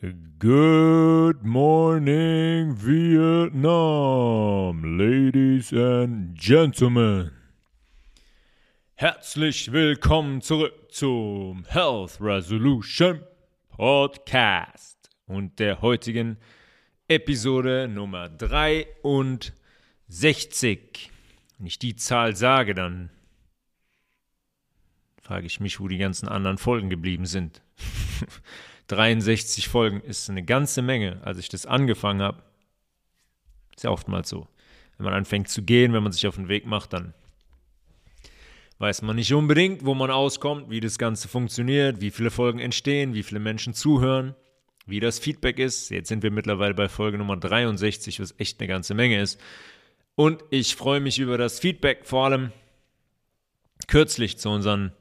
Good morning, Vietnam, ladies and gentlemen. Herzlich willkommen zurück zum Health Resolution Podcast und der heutigen Episode Nummer 63. Wenn ich die Zahl sage, dann frage ich mich, wo die ganzen anderen Folgen geblieben sind. 63 Folgen ist eine ganze Menge. Als ich das angefangen habe, ist ja oftmals so. Wenn man anfängt zu gehen, wenn man sich auf den Weg macht, dann weiß man nicht unbedingt, wo man auskommt, wie das Ganze funktioniert, wie viele Folgen entstehen, wie viele Menschen zuhören, wie das Feedback ist. Jetzt sind wir mittlerweile bei Folge Nummer 63, was echt eine ganze Menge ist. Und ich freue mich über das Feedback, vor allem kürzlich zu unseren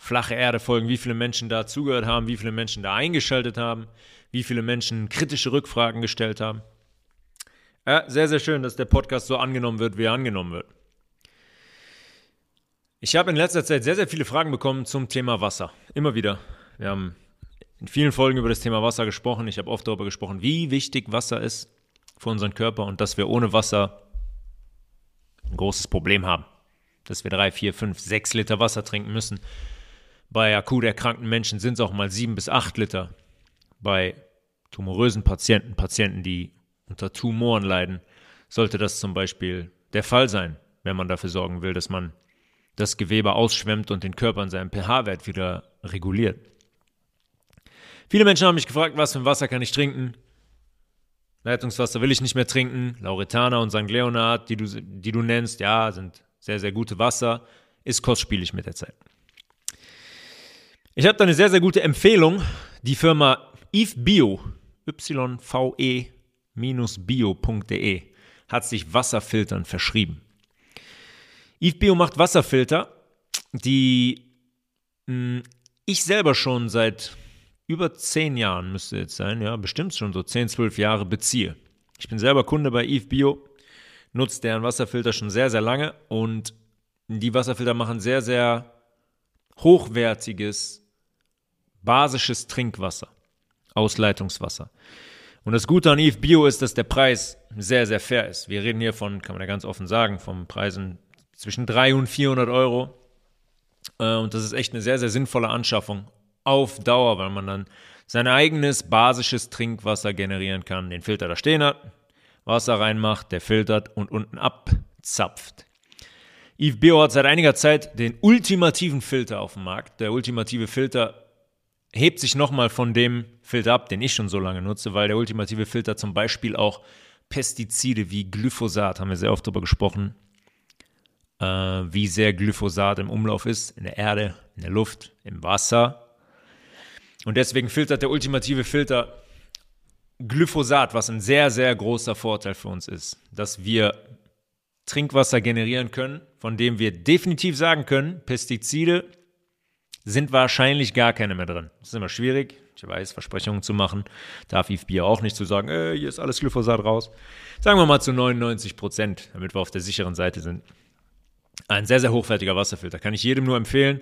flache Erde folgen, wie viele Menschen da zugehört haben, wie viele Menschen da eingeschaltet haben, wie viele Menschen kritische Rückfragen gestellt haben. Ja, sehr, sehr schön, dass der Podcast so angenommen wird, wie er angenommen wird. Ich habe in letzter Zeit sehr, sehr viele Fragen bekommen zum Thema Wasser. Immer wieder. Wir haben in vielen Folgen über das Thema Wasser gesprochen. Ich habe oft darüber gesprochen, wie wichtig Wasser ist für unseren Körper und dass wir ohne Wasser ein großes Problem haben. Dass wir drei, vier, fünf, sechs Liter Wasser trinken müssen, bei akut erkrankten Menschen sind es auch mal sieben bis acht Liter. Bei tumorösen Patienten, Patienten, die unter Tumoren leiden, sollte das zum Beispiel der Fall sein, wenn man dafür sorgen will, dass man das Gewebe ausschwemmt und den Körper in seinem pH-Wert wieder reguliert. Viele Menschen haben mich gefragt, was für ein Wasser kann ich trinken? Leitungswasser will ich nicht mehr trinken. Lauretana und St. Leonard, die du, die du nennst, ja, sind sehr, sehr gute Wasser. Ist kostspielig mit der Zeit. Ich habe da eine sehr, sehr gute Empfehlung. Die Firma Eve Bio, yve-bio.de, hat sich Wasserfiltern verschrieben. Eve macht Wasserfilter, die mh, hm, ich selber schon seit über zehn Jahren, müsste jetzt sein, ja, bestimmt schon so 10, 12 Jahre beziehe. Ich bin selber Kunde bei Eve Bio, nutze deren Wasserfilter schon sehr, sehr lange und die Wasserfilter machen sehr, sehr hochwertiges basisches Trinkwasser, Ausleitungswasser. Und das Gute an Eve Bio ist, dass der Preis sehr, sehr fair ist. Wir reden hier von, kann man ja ganz offen sagen, von Preisen zwischen 300 und 400 Euro. Äh, und das ist echt eine sehr, sehr sinnvolle Anschaffung auf Dauer, weil man dann sein eigenes basisches Trinkwasser generieren kann, den Filter da stehen hat, Wasser reinmacht, der filtert und unten abzapft. Eve Bio hat seit einiger Zeit den ultimativen Filter auf dem Markt. Der ultimative Filter hebt sich nochmal von dem Filter ab, den ich schon so lange nutze, weil der ultimative Filter zum Beispiel auch Pestizide wie Glyphosat, haben wir sehr oft darüber gesprochen, äh, wie sehr Glyphosat im Umlauf ist, in der Erde, in der Luft, im Wasser. Und deswegen filtert der ultimative Filter Glyphosat, was ein sehr, sehr großer Vorteil für uns ist, dass wir Trinkwasser generieren können, von dem wir definitiv sagen können, Pestizide sind wahrscheinlich gar keine mehr drin. Das ist immer schwierig. Ich weiß, Versprechungen zu machen. Darf Yves Bier auch nicht zu sagen, äh, hier ist alles Glyphosat raus. Sagen wir mal zu 99 Prozent, damit wir auf der sicheren Seite sind. Ein sehr, sehr hochwertiger Wasserfilter. Kann ich jedem nur empfehlen.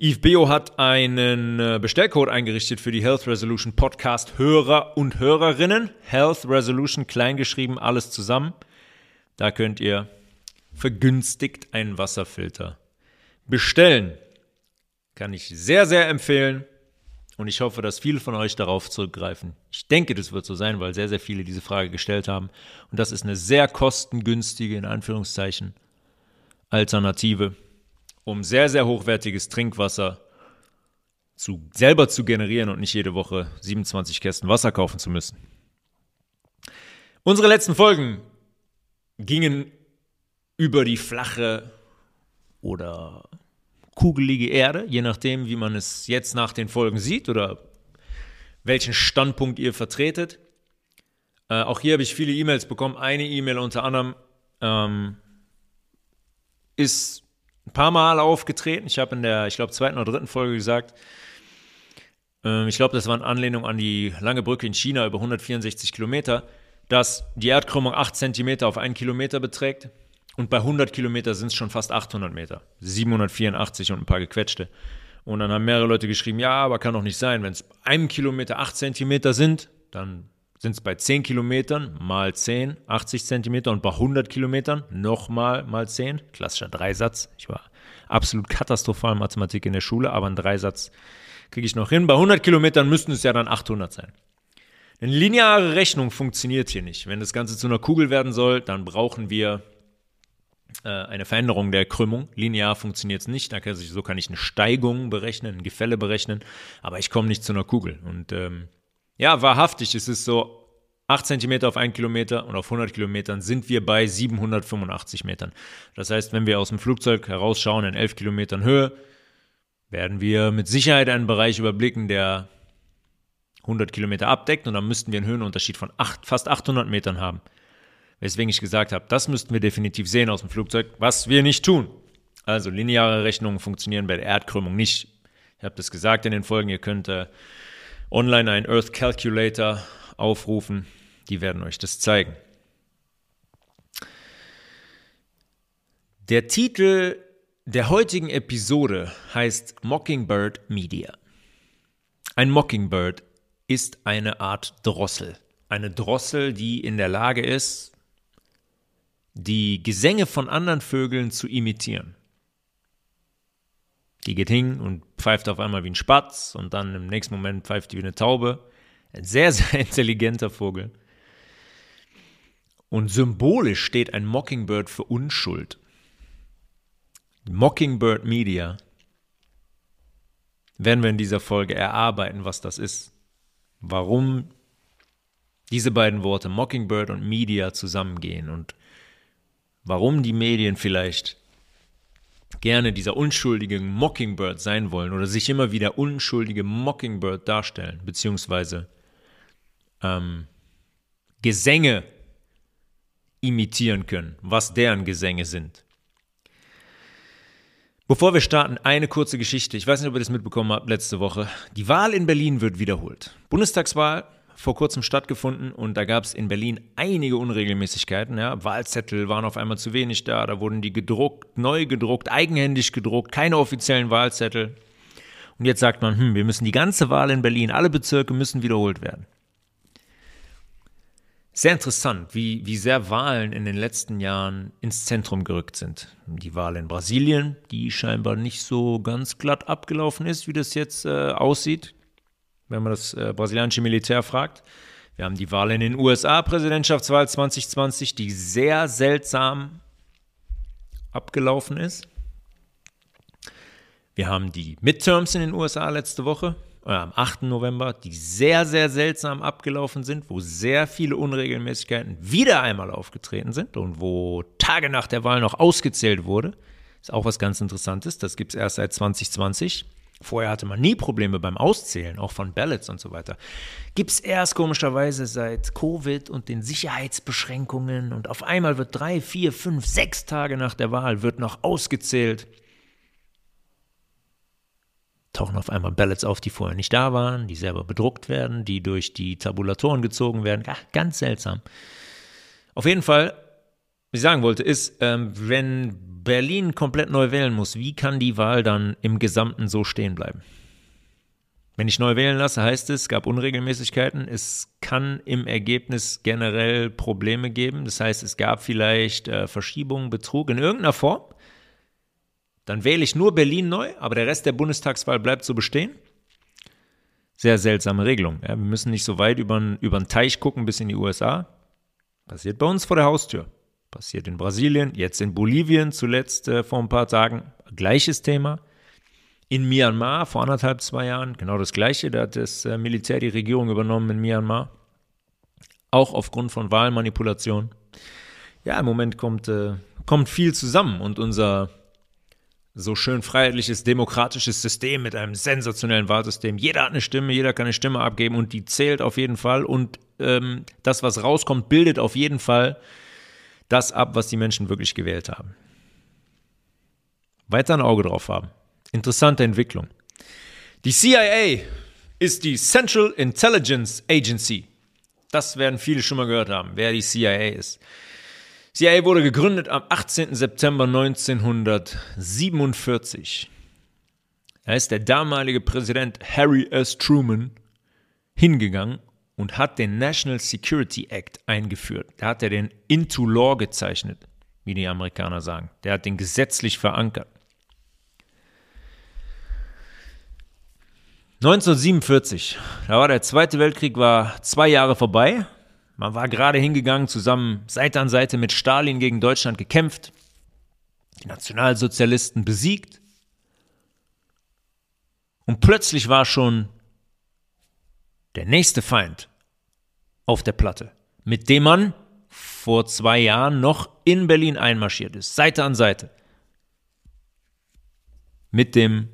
Yves Bio hat einen äh, Bestellcode eingerichtet für die Health Resolution Podcast Hörer und Hörerinnen. Health Resolution kleingeschrieben, alles zusammen. Da könnt ihr vergünstigt einen Wasserfilter bestellen. Kann ich sehr, sehr empfehlen. Und ich hoffe, dass viele von euch darauf zurückgreifen. Ich denke, das wird so sein, weil sehr, sehr viele diese Frage gestellt haben. Und das ist eine sehr kostengünstige, in Anführungszeichen, Alternative, um sehr, sehr hochwertiges Trinkwasser zu, selber zu generieren und nicht jede Woche 27 Kästen Wasser kaufen zu müssen. Unsere letzten Folgen gingen über die flache oder kugelige Erde, je nachdem, wie man es jetzt nach den Folgen sieht oder welchen Standpunkt ihr vertretet. Äh, auch hier habe ich viele E-Mails bekommen. Eine E-Mail unter anderem ähm, ist ein paar Mal aufgetreten. Ich habe in der, ich glaube, zweiten oder dritten Folge gesagt, äh, ich glaube, das war in Anlehnung an die lange Brücke in China über 164 Kilometer, dass die Erdkrümmung 8 Zentimeter auf einen Kilometer beträgt. Und bei 100 Kilometer sind es schon fast 800 Meter. 784 und ein paar gequetschte. Und dann haben mehrere Leute geschrieben, ja, aber kann doch nicht sein. Wenn es einem Kilometer 8 Zentimeter sind, dann sind es bei 10 Kilometern mal 10, 80 Zentimeter und bei 100 Kilometern nochmal mal 10. Klassischer Dreisatz. Ich war absolut katastrophal Mathematik in der Schule, aber einen Dreisatz kriege ich noch hin. Bei 100 Kilometern müssten es ja dann 800 sein. Eine lineare Rechnung funktioniert hier nicht. Wenn das Ganze zu einer Kugel werden soll, dann brauchen wir äh, eine Veränderung der Krümmung. Linear funktioniert es nicht. So kann ich eine Steigung berechnen, ein Gefälle berechnen, aber ich komme nicht zu einer Kugel. Und ähm, ja, wahrhaftig, es ist so 8 cm auf 1 Kilometer und auf 100 Kilometern sind wir bei 785 Metern. Das heißt, wenn wir aus dem Flugzeug herausschauen in 11 Kilometern Höhe, werden wir mit Sicherheit einen Bereich überblicken, der 100 Kilometer abdeckt und dann müssten wir einen Höhenunterschied von 8, fast 800 Metern haben. Weswegen ich gesagt habe, das müssten wir definitiv sehen aus dem Flugzeug, was wir nicht tun. Also lineare Rechnungen funktionieren bei der Erdkrümmung nicht. Ich habe das gesagt in den Folgen, ihr könnt äh, online einen Earth Calculator aufrufen, die werden euch das zeigen. Der Titel der heutigen Episode heißt Mockingbird Media. Ein Mockingbird ist eine Art Drossel. Eine Drossel, die in der Lage ist, die Gesänge von anderen Vögeln zu imitieren. Die geht hin und pfeift auf einmal wie ein Spatz und dann im nächsten Moment pfeift die wie eine Taube. Ein sehr, sehr intelligenter Vogel. Und symbolisch steht ein Mockingbird für Unschuld. Mockingbird Media werden wir in dieser Folge erarbeiten, was das ist. Warum diese beiden Worte Mockingbird und Media zusammengehen und warum die Medien vielleicht gerne dieser unschuldige Mockingbird sein wollen oder sich immer wieder unschuldige Mockingbird darstellen, beziehungsweise ähm, Gesänge imitieren können, was deren Gesänge sind. Bevor wir starten, eine kurze Geschichte. Ich weiß nicht, ob ihr das mitbekommen habt letzte Woche. Die Wahl in Berlin wird wiederholt. Bundestagswahl vor kurzem stattgefunden und da gab es in Berlin einige Unregelmäßigkeiten. Ja. Wahlzettel waren auf einmal zu wenig da, da wurden die gedruckt, neu gedruckt, eigenhändig gedruckt, keine offiziellen Wahlzettel. Und jetzt sagt man, hm, wir müssen die ganze Wahl in Berlin, alle Bezirke müssen wiederholt werden. Sehr interessant, wie, wie sehr Wahlen in den letzten Jahren ins Zentrum gerückt sind. Die Wahl in Brasilien, die scheinbar nicht so ganz glatt abgelaufen ist, wie das jetzt äh, aussieht wenn man das äh, brasilianische Militär fragt. Wir haben die Wahl in den USA, Präsidentschaftswahl 2020, die sehr seltsam abgelaufen ist. Wir haben die Midterms in den USA letzte Woche, am 8. November, die sehr, sehr seltsam abgelaufen sind, wo sehr viele Unregelmäßigkeiten wieder einmal aufgetreten sind und wo Tage nach der Wahl noch ausgezählt wurde. Ist auch was ganz Interessantes. Das gibt es erst seit 2020. Vorher hatte man nie Probleme beim Auszählen, auch von Ballots und so weiter. Gibt es erst komischerweise seit Covid und den Sicherheitsbeschränkungen und auf einmal wird drei, vier, fünf, sechs Tage nach der Wahl wird noch ausgezählt. Tauchen auf einmal Ballots auf, die vorher nicht da waren, die selber bedruckt werden, die durch die Tabulatoren gezogen werden. Ach, ganz seltsam. Auf jeden Fall, was ich sagen wollte, ist, ähm, wenn Berlin komplett neu wählen muss, wie kann die Wahl dann im Gesamten so stehen bleiben? Wenn ich neu wählen lasse, heißt es, es gab Unregelmäßigkeiten. Es kann im Ergebnis generell Probleme geben. Das heißt, es gab vielleicht äh, Verschiebungen, Betrug in irgendeiner Form. Dann wähle ich nur Berlin neu, aber der Rest der Bundestagswahl bleibt so bestehen. Sehr seltsame Regelung. Ja, wir müssen nicht so weit über den Teich gucken bis in die USA. Passiert bei uns vor der Haustür. Passiert in Brasilien, jetzt in Bolivien, zuletzt äh, vor ein paar Tagen, gleiches Thema. In Myanmar vor anderthalb, zwei Jahren, genau das gleiche, da hat das äh, Militär die Regierung übernommen in Myanmar. Auch aufgrund von Wahlmanipulation. Ja, im Moment kommt, äh, kommt viel zusammen und unser so schön freiheitliches, demokratisches System mit einem sensationellen Wahlsystem. Jeder hat eine Stimme, jeder kann eine Stimme abgeben und die zählt auf jeden Fall. Und ähm, das, was rauskommt, bildet auf jeden Fall das ab, was die Menschen wirklich gewählt haben. Weiter ein Auge drauf haben. Interessante Entwicklung. Die CIA ist die Central Intelligence Agency. Das werden viele schon mal gehört haben, wer die CIA ist. CIA wurde gegründet am 18. September 1947. Da ist der damalige Präsident Harry S. Truman hingegangen und hat den National Security Act eingeführt. Da hat er den into law gezeichnet, wie die Amerikaner sagen. Der hat den gesetzlich verankert. 1947, da war der Zweite Weltkrieg, war zwei Jahre vorbei. Man war gerade hingegangen, zusammen Seite an Seite mit Stalin gegen Deutschland gekämpft, die Nationalsozialisten besiegt. Und plötzlich war schon der nächste Feind auf der Platte, mit dem man vor zwei Jahren noch in Berlin einmarschiert ist, Seite an Seite. Mit dem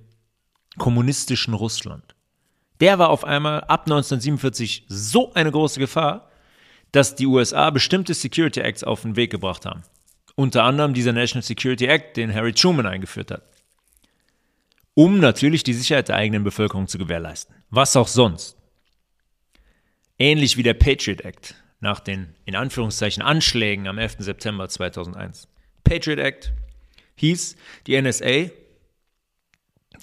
kommunistischen Russland. Der war auf einmal ab 1947 so eine große Gefahr, dass die USA bestimmte Security Acts auf den Weg gebracht haben. Unter anderem dieser National Security Act, den Harry Truman eingeführt hat. Um natürlich die Sicherheit der eigenen Bevölkerung zu gewährleisten. Was auch sonst. Ähnlich wie der Patriot Act nach den in Anführungszeichen Anschlägen am 11. September 2001. Patriot Act hieß, die NSA,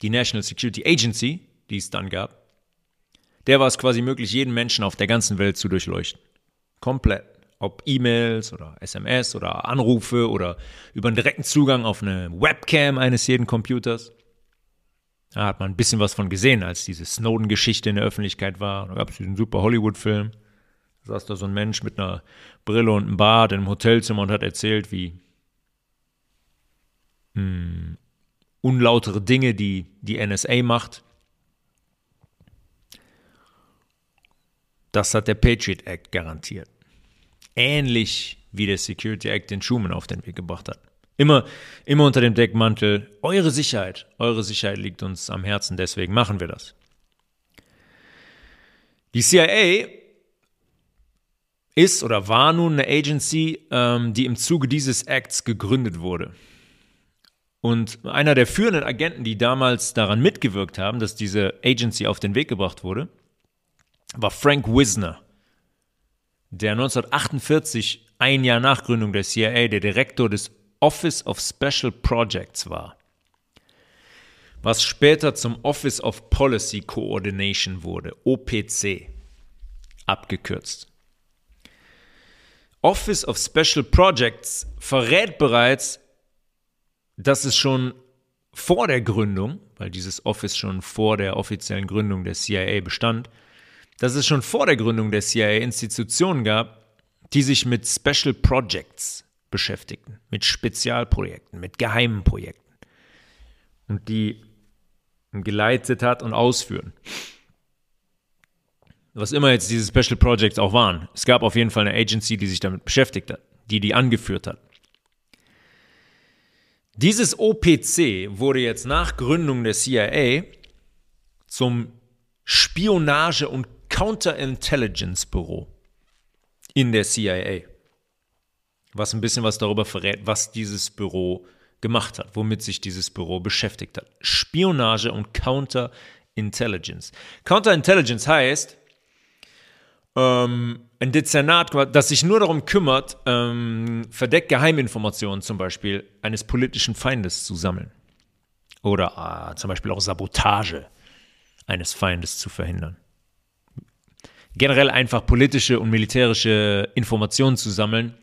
die National Security Agency, die es dann gab, der war es quasi möglich, jeden Menschen auf der ganzen Welt zu durchleuchten. Komplett. Ob E-Mails oder SMS oder Anrufe oder über einen direkten Zugang auf eine Webcam eines jeden Computers. Da hat man ein bisschen was von gesehen, als diese Snowden-Geschichte in der Öffentlichkeit war. Da gab es diesen super Hollywood-Film. Da saß da so ein Mensch mit einer Brille und einem Bart einem Hotelzimmer und hat erzählt, wie mh, hm, unlautere Dinge, die die NSA macht, Das hat der Patriot Act garantiert. Ähnlich wie der Security Act den Schumann auf den Weg gebracht hat. Immer, immer unter dem Deckmantel, eure Sicherheit, eure Sicherheit liegt uns am Herzen, deswegen machen wir das. Die CIA ist oder war nun eine Agency, ähm, die im Zuge dieses Acts gegründet wurde. Und einer der führenden Agenten, die damals daran mitgewirkt haben, dass diese Agency auf den Weg gebracht wurde, war Frank Wisner, der 1948, ein Jahr nach Gründung der CIA, der Direktor des Office of Special Projects war, was später zum Office of Policy Coordination wurde, OPC, abgekürzt. Office of Special Projects verrät bereits, dass es schon vor der Gründung, weil dieses Office schon vor der offiziellen Gründung der CIA bestand, dass es schon vor der Gründung der CIA Institutionen gab, die sich mit Special Projects beschäftigten, mit Spezialprojekten, mit geheimen Projekten und die geleitet hat und ausführen. Was immer jetzt diese Special Projects auch waren. Es gab auf jeden Fall eine Agency, die sich damit beschäftigt hat, die die angeführt hat. Dieses OPC wurde jetzt nach Gründung der CIA zum Spionage- und Counterintelligence-Büro in der CIA, was ein bisschen was darüber verrät, was dieses Büro gemacht hat, womit sich dieses Büro beschäftigt hat. Spionage und Counterintelligence. Counterintelligence heißt, ähm, ein Dezernat, das sich nur darum kümmert, ähm, verdeckt Geheiminformationen zum Beispiel eines politischen Feindes zu sammeln. Oder äh, zum Beispiel auch Sabotage eines Feindes zu verhindern generell einfach politische und militärische Informationen zu sammeln,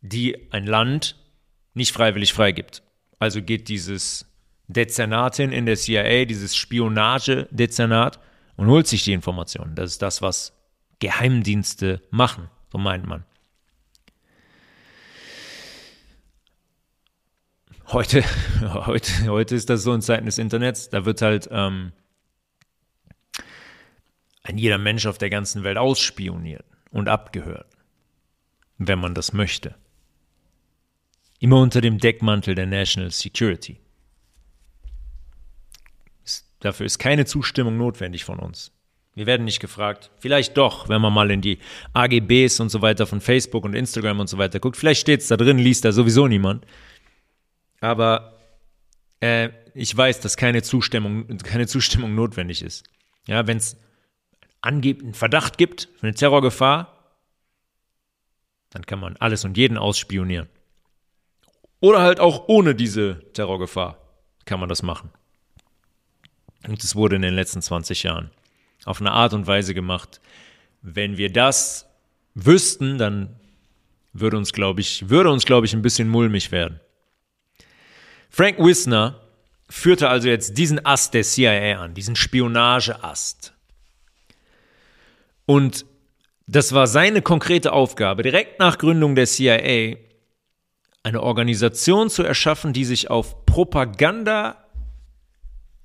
die ein Land nicht freiwillig freigibt. Also geht dieses Dezernatin in der CIA, dieses Spionage-Dezernat und holt sich die Informationen. Das ist das, was Geheimdienste machen, so meint man. Heute, heute, heute ist das so in Zeiten des Internets, da wird halt ähm, ein jeder Mensch auf der ganzen Welt ausspioniert und abgehört, wenn man das möchte. Immer unter dem Deckmantel der National Security. Dafür ist keine Zustimmung notwendig von uns. Wir werden nicht gefragt. Vielleicht doch, wenn man mal in die AGBs und so weiter von Facebook und Instagram und so weiter guckt. Vielleicht steht es da drin, liest da sowieso niemand. Aber äh, ich weiß, dass keine Zustimmung, keine Zustimmung notwendig ist. Ja, wenn es angeblich einen Verdacht gibt für eine Terrorgefahr, dann kann man alles und jeden ausspionieren. Oder halt auch ohne diese Terrorgefahr kann man das machen. Und es wurde in den letzten 20 Jahren auf eine Art und Weise gemacht. Wenn wir das wüssten, dann würde uns, glaube ich, würde uns, glaube ich, ein bisschen mulmig werden. Frank Wisner führte also jetzt diesen Ast der CIA an, diesen Spionageast. Und das war seine konkrete Aufgabe, direkt nach Gründung der CIA eine Organisation zu erschaffen, die sich auf Propaganda,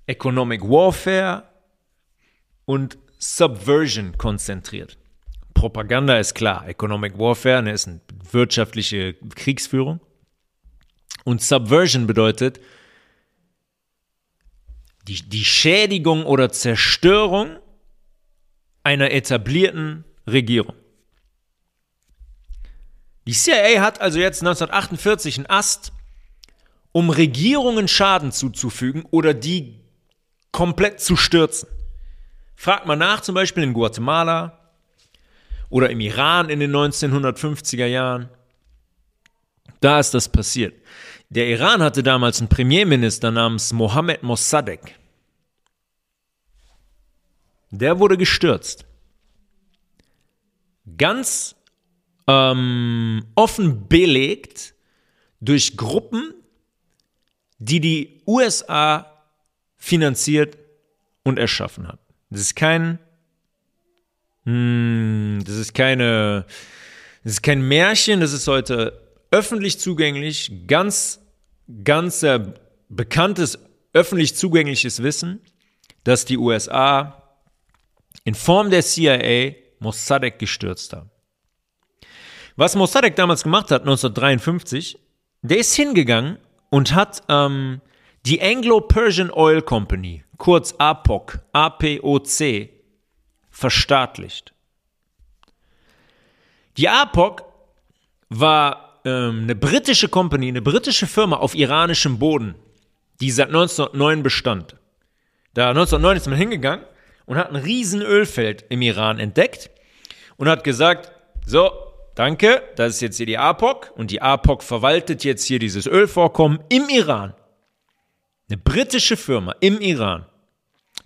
Economic Warfare und Subversion konzentriert. Propaganda ist klar, Economic Warfare ne, ist eine wirtschaftliche Kriegsführung. Und Subversion bedeutet die, die Schädigung oder Zerstörung einer etablierten Regierung. Die CIA hat also jetzt 1948 einen Ast, um Regierungen Schaden zuzufügen oder die komplett zu stürzen. Fragt man nach, zum Beispiel in Guatemala oder im Iran in den 1950er Jahren. Da ist das passiert. Der Iran hatte damals einen Premierminister namens Mohammed Mossadegh. Der wurde gestürzt. Ganz ähm, offen belegt durch Gruppen, die die USA finanziert und erschaffen hat. Das ist kein, hm, das ist keine, das ist kein Märchen, das ist heute öffentlich zugänglich, ganz, ganz äh, bekanntes öffentlich zugängliches Wissen, dass die USA in Form der CIA Mossadegh gestürzt haben. Was Mossadegh damals gemacht hat, 1953, der ist hingegangen und hat ähm, die Anglo-Persian Oil Company, kurz APOC, APOC, verstaatlicht. Die APOC war ähm, eine britische Company, eine britische Firma auf iranischem Boden, die seit 1909 bestand. Da 1909 ist man hingegangen und hat ein riesen Ölfeld im Iran entdeckt und hat gesagt, so, danke, das ist jetzt hier die APOC und die APOC verwaltet jetzt hier dieses Ölvorkommen im Iran. Eine britische Firma im Iran.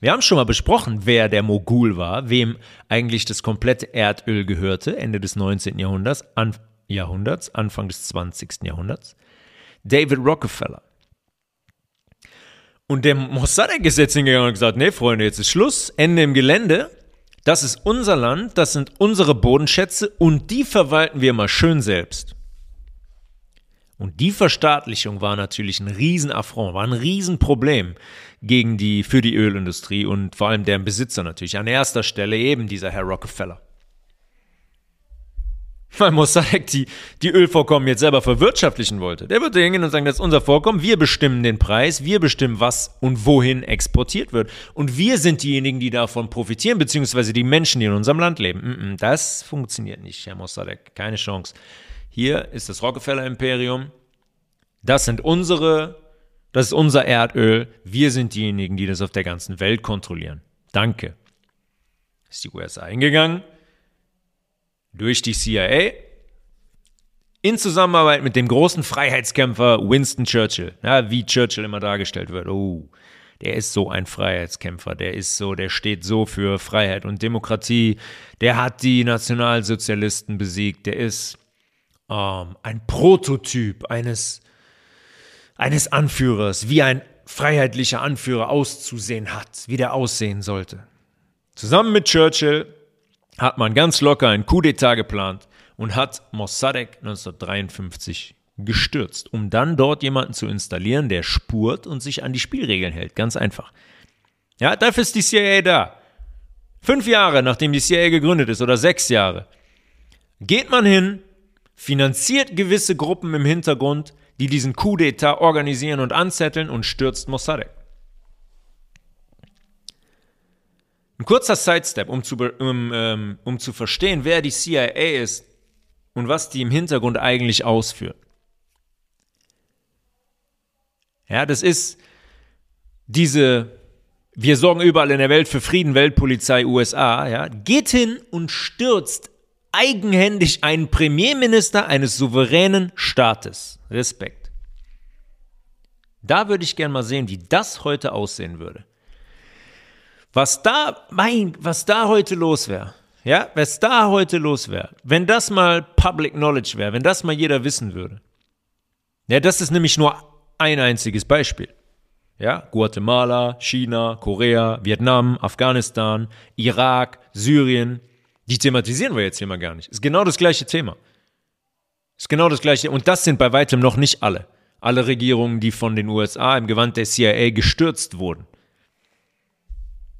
Wir haben schon mal besprochen, wer der Mogul war, wem eigentlich das komplette Erdöl gehörte, Ende des 19. Jahrhunderts, an, Jahrhunderts Anfang des 20. Jahrhunderts. David Rockefeller. Und der Mossadegh ist jetzt hingegangen und gesagt, nee, Freunde, jetzt ist Schluss, Ende im Gelände. Das ist unser Land, das sind unsere Bodenschätze und die verwalten wir mal schön selbst. Und die Verstaatlichung war natürlich ein Riesenaffront, war ein Riesenproblem gegen die, für die Ölindustrie und vor allem deren Besitzer natürlich. An erster Stelle eben dieser Herr Rockefeller. Weil Mossadegh die, die Ölvorkommen jetzt selber verwirtschaftlichen wollte. Der würde hingehen und sagen, das ist unser Vorkommen, wir bestimmen den Preis, wir bestimmen, was und wohin exportiert wird. Und wir sind diejenigen, die davon profitieren, beziehungsweise die Menschen, die in unserem Land leben. Das funktioniert nicht, Herr Mossadegh, keine Chance. Hier ist das Rockefeller-Imperium. Das sind unsere, das ist unser Erdöl. Wir sind diejenigen, die das auf der ganzen Welt kontrollieren. Danke. Ist die USA eingegangen durch die CIA in Zusammenarbeit mit dem großen Freiheitskämpfer Winston Churchill. Ja, wie Churchill immer dargestellt wird. Oh, der ist so ein Freiheitskämpfer, der ist so, der steht so für Freiheit und Demokratie, der hat die Nationalsozialisten besiegt, der ist ähm, ein Prototyp eines, eines Anführers, wie ein freiheitlicher Anführer auszusehen hat, wie der aussehen sollte. Zusammen mit Churchill hat man ganz locker ein Coup d'etat geplant und hat Mossadegh 1953 gestürzt, um dann dort jemanden zu installieren, der spurt und sich an die Spielregeln hält. Ganz einfach. Ja, dafür ist die CIA da. Fünf Jahre nachdem die CIA gegründet ist oder sechs Jahre, geht man hin, finanziert gewisse Gruppen im Hintergrund, die diesen Coup d'etat organisieren und anzetteln und stürzt Mossadegh. Ein kurzer Sidestep, um zu, um, ähm, um zu verstehen, wer die CIA ist und was die im Hintergrund eigentlich ausführt. Ja, das ist diese, wir sorgen überall in der Welt für Frieden, Weltpolizei, USA, ja, geht hin und stürzt eigenhändig einen Premierminister eines souveränen Staates. Respekt. Da würde ich gerne mal sehen, wie das heute aussehen würde. Was da, mein, was da heute los wäre, ja, was da heute los wäre, wenn das mal Public Knowledge wäre, wenn das mal jeder wissen würde. Ja, das ist nämlich nur ein einziges Beispiel. Ja, Guatemala, China, Korea, Vietnam, Afghanistan, Irak, Syrien, die thematisieren wir jetzt hier mal gar nicht. Ist genau das gleiche Thema. Ist genau das gleiche. Und das sind bei weitem noch nicht alle. Alle Regierungen, die von den USA im Gewand der CIA gestürzt wurden.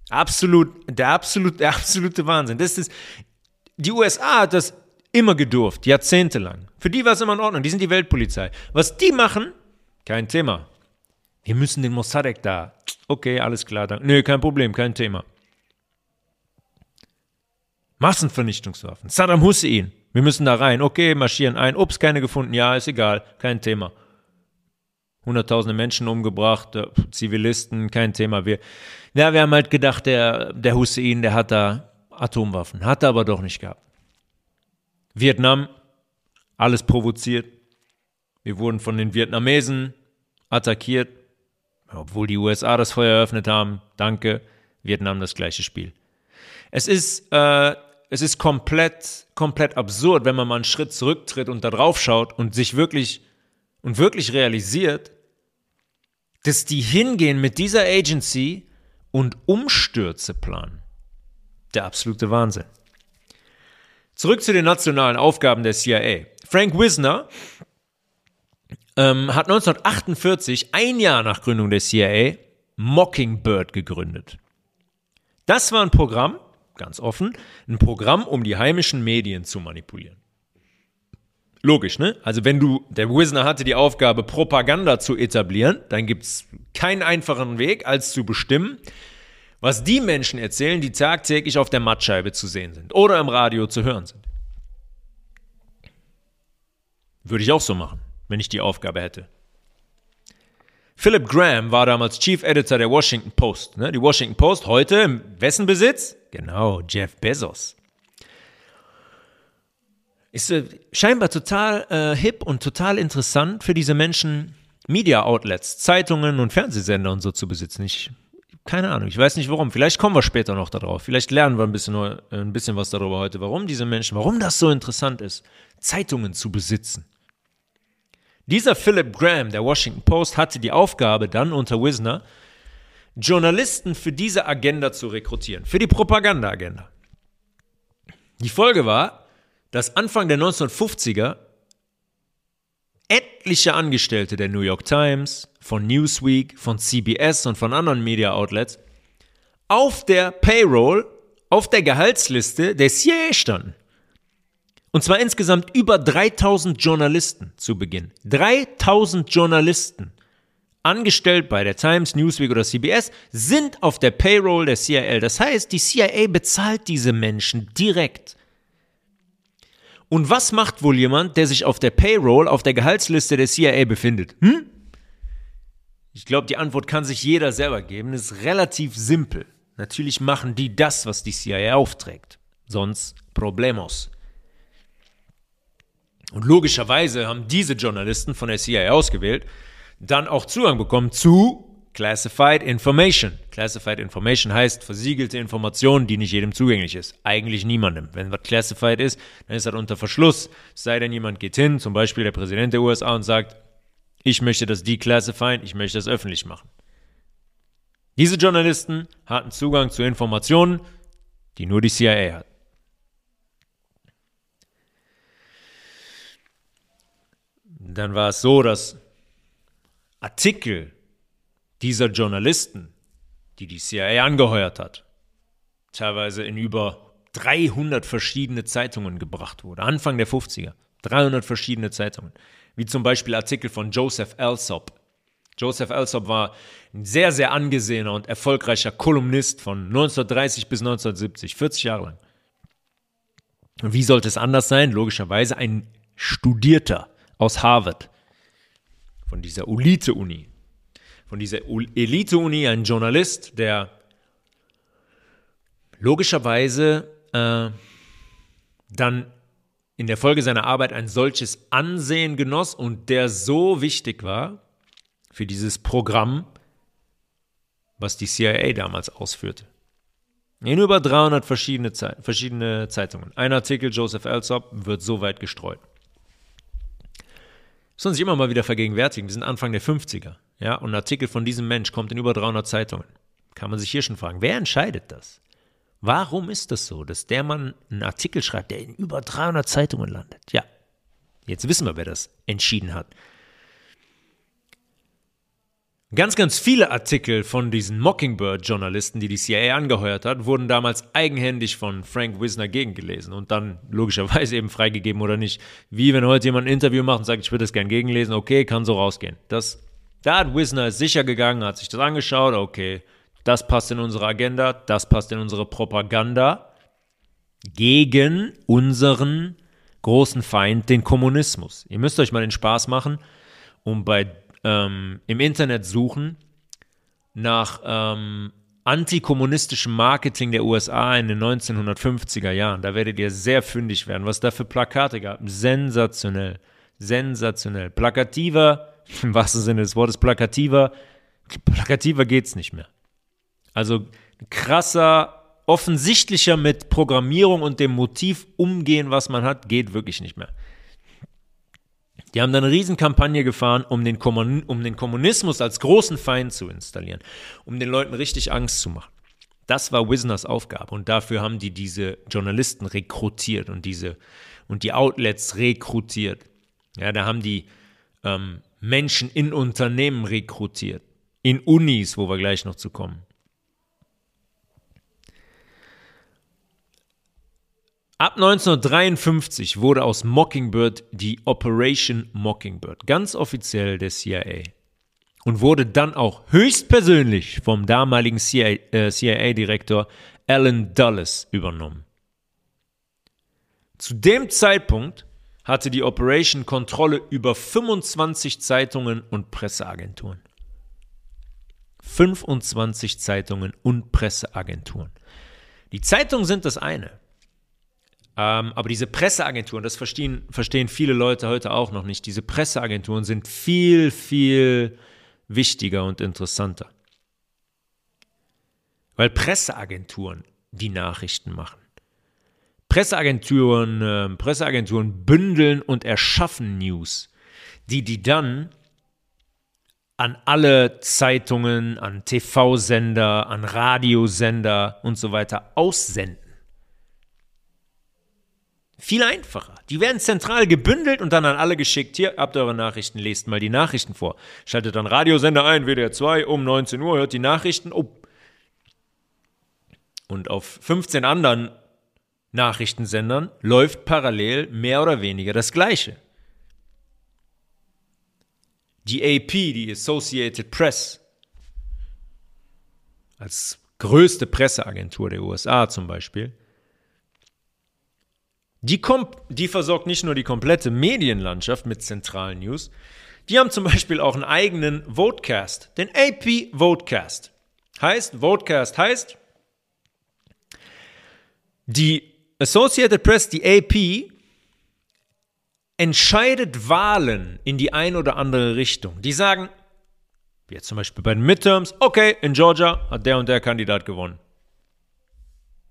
Absolut, der absolut, der absolute Wahnsinn. Das ist, die USA hat das immer gedurft, jahrzehntelang. Für die war es immer in Ordnung. Die sind die Weltpolizei. Was die machen, kein Thema. Wir müssen den Mossadegh da. Okay, alles klar. Dann. Nö, kein Problem, kein Thema. Massenvernichtungswaffen. Saddam Hussein. Wir müssen da rein. Okay, marschieren ein. Ups, keine gefunden. Ja, ist egal. Kein Thema. Hunderttausende Menschen umgebracht, äh, Zivilisten, kein Thema. Wir, ja, wir haben halt gedacht, der, der Hussein, der hat da Atomwaffen. Hat er aber doch nicht gehabt. Vietnam, alles provoziert. Wir wurden von den Vietnamesen attackiert, obwohl die USA das Feuer eröffnet haben. Danke. Vietnam das gleiche Spiel. Es ist, äh, es ist komplett, komplett absurd, wenn man mal einen Schritt zurücktritt und da drauf schaut und sich wirklich und wirklich realisiert, dass die hingehen mit dieser Agency und Umstürze planen. Der absolute Wahnsinn. Zurück zu den nationalen Aufgaben der CIA. Frank Wisner ähm, hat 1948, ein Jahr nach Gründung der CIA, Mockingbird gegründet. Das war ein Programm, ganz offen, ein Programm, um die heimischen Medien zu manipulieren. Logisch, ne? Also wenn du, der Wisner hatte die Aufgabe, Propaganda zu etablieren, dann gibt es keinen einfachen Weg, als zu bestimmen, was die Menschen erzählen, die tagtäglich auf der Mattscheibe zu sehen sind oder im Radio zu hören sind. Würde ich auch so machen, wenn ich die Aufgabe hätte. Philip Graham war damals Chief Editor der Washington Post. Ne? Die Washington Post heute im wessen Besitz? Genau, Jeff Bezos. Ist äh, scheinbar total äh, hip und total interessant für diese Menschen, Media Outlets, Zeitungen und Fernsehsender und so zu besitzen. Ich, keine Ahnung, ich weiß nicht warum. Vielleicht kommen wir später noch darauf. Vielleicht lernen wir ein bisschen, äh, ein bisschen was darüber heute, warum diese Menschen, warum das so interessant ist, Zeitungen zu besitzen. Dieser Philip Graham der Washington Post hatte die Aufgabe, dann unter Wisner, Journalisten für diese Agenda zu rekrutieren, für die Propaganda-Agenda. Die Folge war, dass Anfang der 1950er etliche Angestellte der New York Times, von Newsweek, von CBS und von anderen Media Outlets auf der Payroll, auf der Gehaltsliste der CIA standen. Und zwar insgesamt über 3000 Journalisten zu Beginn. 3000 Journalisten, angestellt bei der Times, Newsweek oder CBS, sind auf der Payroll der CIA. Das heißt, die CIA bezahlt diese Menschen direkt. Und was macht wohl jemand, der sich auf der Payroll, auf der Gehaltsliste der CIA befindet? Hm? Ich glaube, die Antwort kann sich jeder selber geben. Das ist relativ simpel. Natürlich machen die das, was die CIA aufträgt. Sonst Problemos. Und logischerweise haben diese Journalisten von der CIA ausgewählt, dann auch Zugang bekommen zu Classified Information. Classified Information heißt versiegelte Information, die nicht jedem zugänglich ist. Eigentlich niemandem. Wenn was classified ist, dann ist das unter Verschluss. Sei denn, jemand geht hin, zum Beispiel der Präsident der USA, und sagt, ich möchte das declassifieren, ich möchte das öffentlich machen. Diese Journalisten hatten Zugang zu Informationen, die nur die CIA hat. Dann war es so, dass Artikel dieser Journalisten, die die CIA angeheuert hat, teilweise in über 300 verschiedene Zeitungen gebracht wurde. Anfang der 50er. 300 verschiedene Zeitungen. Wie zum Beispiel Artikel von Joseph Alsop. Joseph Alsop war ein sehr, sehr angesehener und erfolgreicher Kolumnist von 1930 bis 1970, 40 Jahre lang. Und wie sollte es anders sein? Logischerweise ein Studierter aus Harvard, von dieser Elite-Uni von dieser Elite-Uni, ein Journalist, der logischerweise äh, dann in der Folge seiner Arbeit ein solches Ansehen genoss und der so wichtig war für dieses Programm, was die CIA damals ausführte. In über 300 verschiedene, Ze verschiedene Zeitungen. Ein Artikel Joseph Alsop wird so weit gestreut. Das muss sich immer mal wieder vergegenwärtigen. Wir sind Anfang der 50er. Ja, und ein Artikel von diesem Mensch kommt in über 300 Zeitungen. Kann man sich hier schon fragen, wer entscheidet das? Warum ist das so, dass der Mann einen Artikel schreibt, der in über 300 Zeitungen landet? Ja, jetzt wissen wir, wer das entschieden hat. Ganz, ganz viele Artikel von diesen Mockingbird-Journalisten, die die CIA angeheuert hat, wurden damals eigenhändig von Frank Wisner gegengelesen und dann logischerweise eben freigegeben oder nicht. Wie wenn heute jemand ein Interview macht und sagt, ich würde das gern gegenlesen, okay, kann so rausgehen. Das, da hat Wisner sicher gegangen, hat sich das angeschaut, okay, das passt in unsere Agenda, das passt in unsere Propaganda gegen unseren großen Feind, den Kommunismus. Ihr müsst euch mal den Spaß machen, um bei ähm, im Internet suchen nach ähm, antikommunistischem Marketing der USA in den 1950er Jahren. Da werdet ihr sehr fündig werden, was da für Plakate gab. Sensationell. Sensationell. Plakativer, im wahrsten Sinne des Wortes, plakativer, plakativer geht's nicht mehr. Also krasser, offensichtlicher mit Programmierung und dem Motiv umgehen, was man hat, geht wirklich nicht mehr. Die haben dann eine Riesenkampagne gefahren, um den, um den Kommunismus als großen Feind zu installieren, um den Leuten richtig Angst zu machen. Das war Wisners Aufgabe und dafür haben die diese Journalisten rekrutiert und diese und die Outlets rekrutiert. Ja, da haben die ähm, Menschen in Unternehmen rekrutiert, in Unis, wo wir gleich noch zu kommen. Ab 1953 wurde aus Mockingbird die Operation Mockingbird, ganz offiziell der CIA. Und wurde dann auch höchstpersönlich vom damaligen CIA-Direktor äh, Alan Dulles übernommen. Zu dem Zeitpunkt hatte die Operation Kontrolle über 25 Zeitungen und Presseagenturen. 25 Zeitungen und Presseagenturen. Die Zeitungen sind das eine. Ähm, aber diese Presseagenturen, das verstehen, verstehen viele Leute heute auch noch nicht. Diese Presseagenturen sind viel, viel wichtiger und interessanter. Weil Presseagenturen die Nachrichten machen. Presseagenturen, äh, Presseagenturen bündeln und erschaffen News, die die dann an alle Zeitungen, an TV-Sender, an Radiosender und so weiter aussenden. Viel einfacher. Die werden zentral gebündelt und dann an alle geschickt. Hier, habt eure Nachrichten, lest mal die Nachrichten vor. Schaltet dann Radiosender ein, WDR 2, um 19 Uhr, hört die Nachrichten. Oh. Und auf 15 anderen Nachrichtensendern läuft parallel mehr oder weniger das Gleiche. Die AP, die Associated Press, als größte Presseagentur der USA zum Beispiel, die, die versorgt nicht nur die komplette Medienlandschaft mit zentralen News, die haben zum Beispiel auch einen eigenen Votecast, den AP Votecast. Heißt, Votecast heißt, die Associated Press, die AP, entscheidet Wahlen in die ein oder andere Richtung. Die sagen, wie jetzt zum Beispiel bei den Midterms, okay, in Georgia hat der und der Kandidat gewonnen.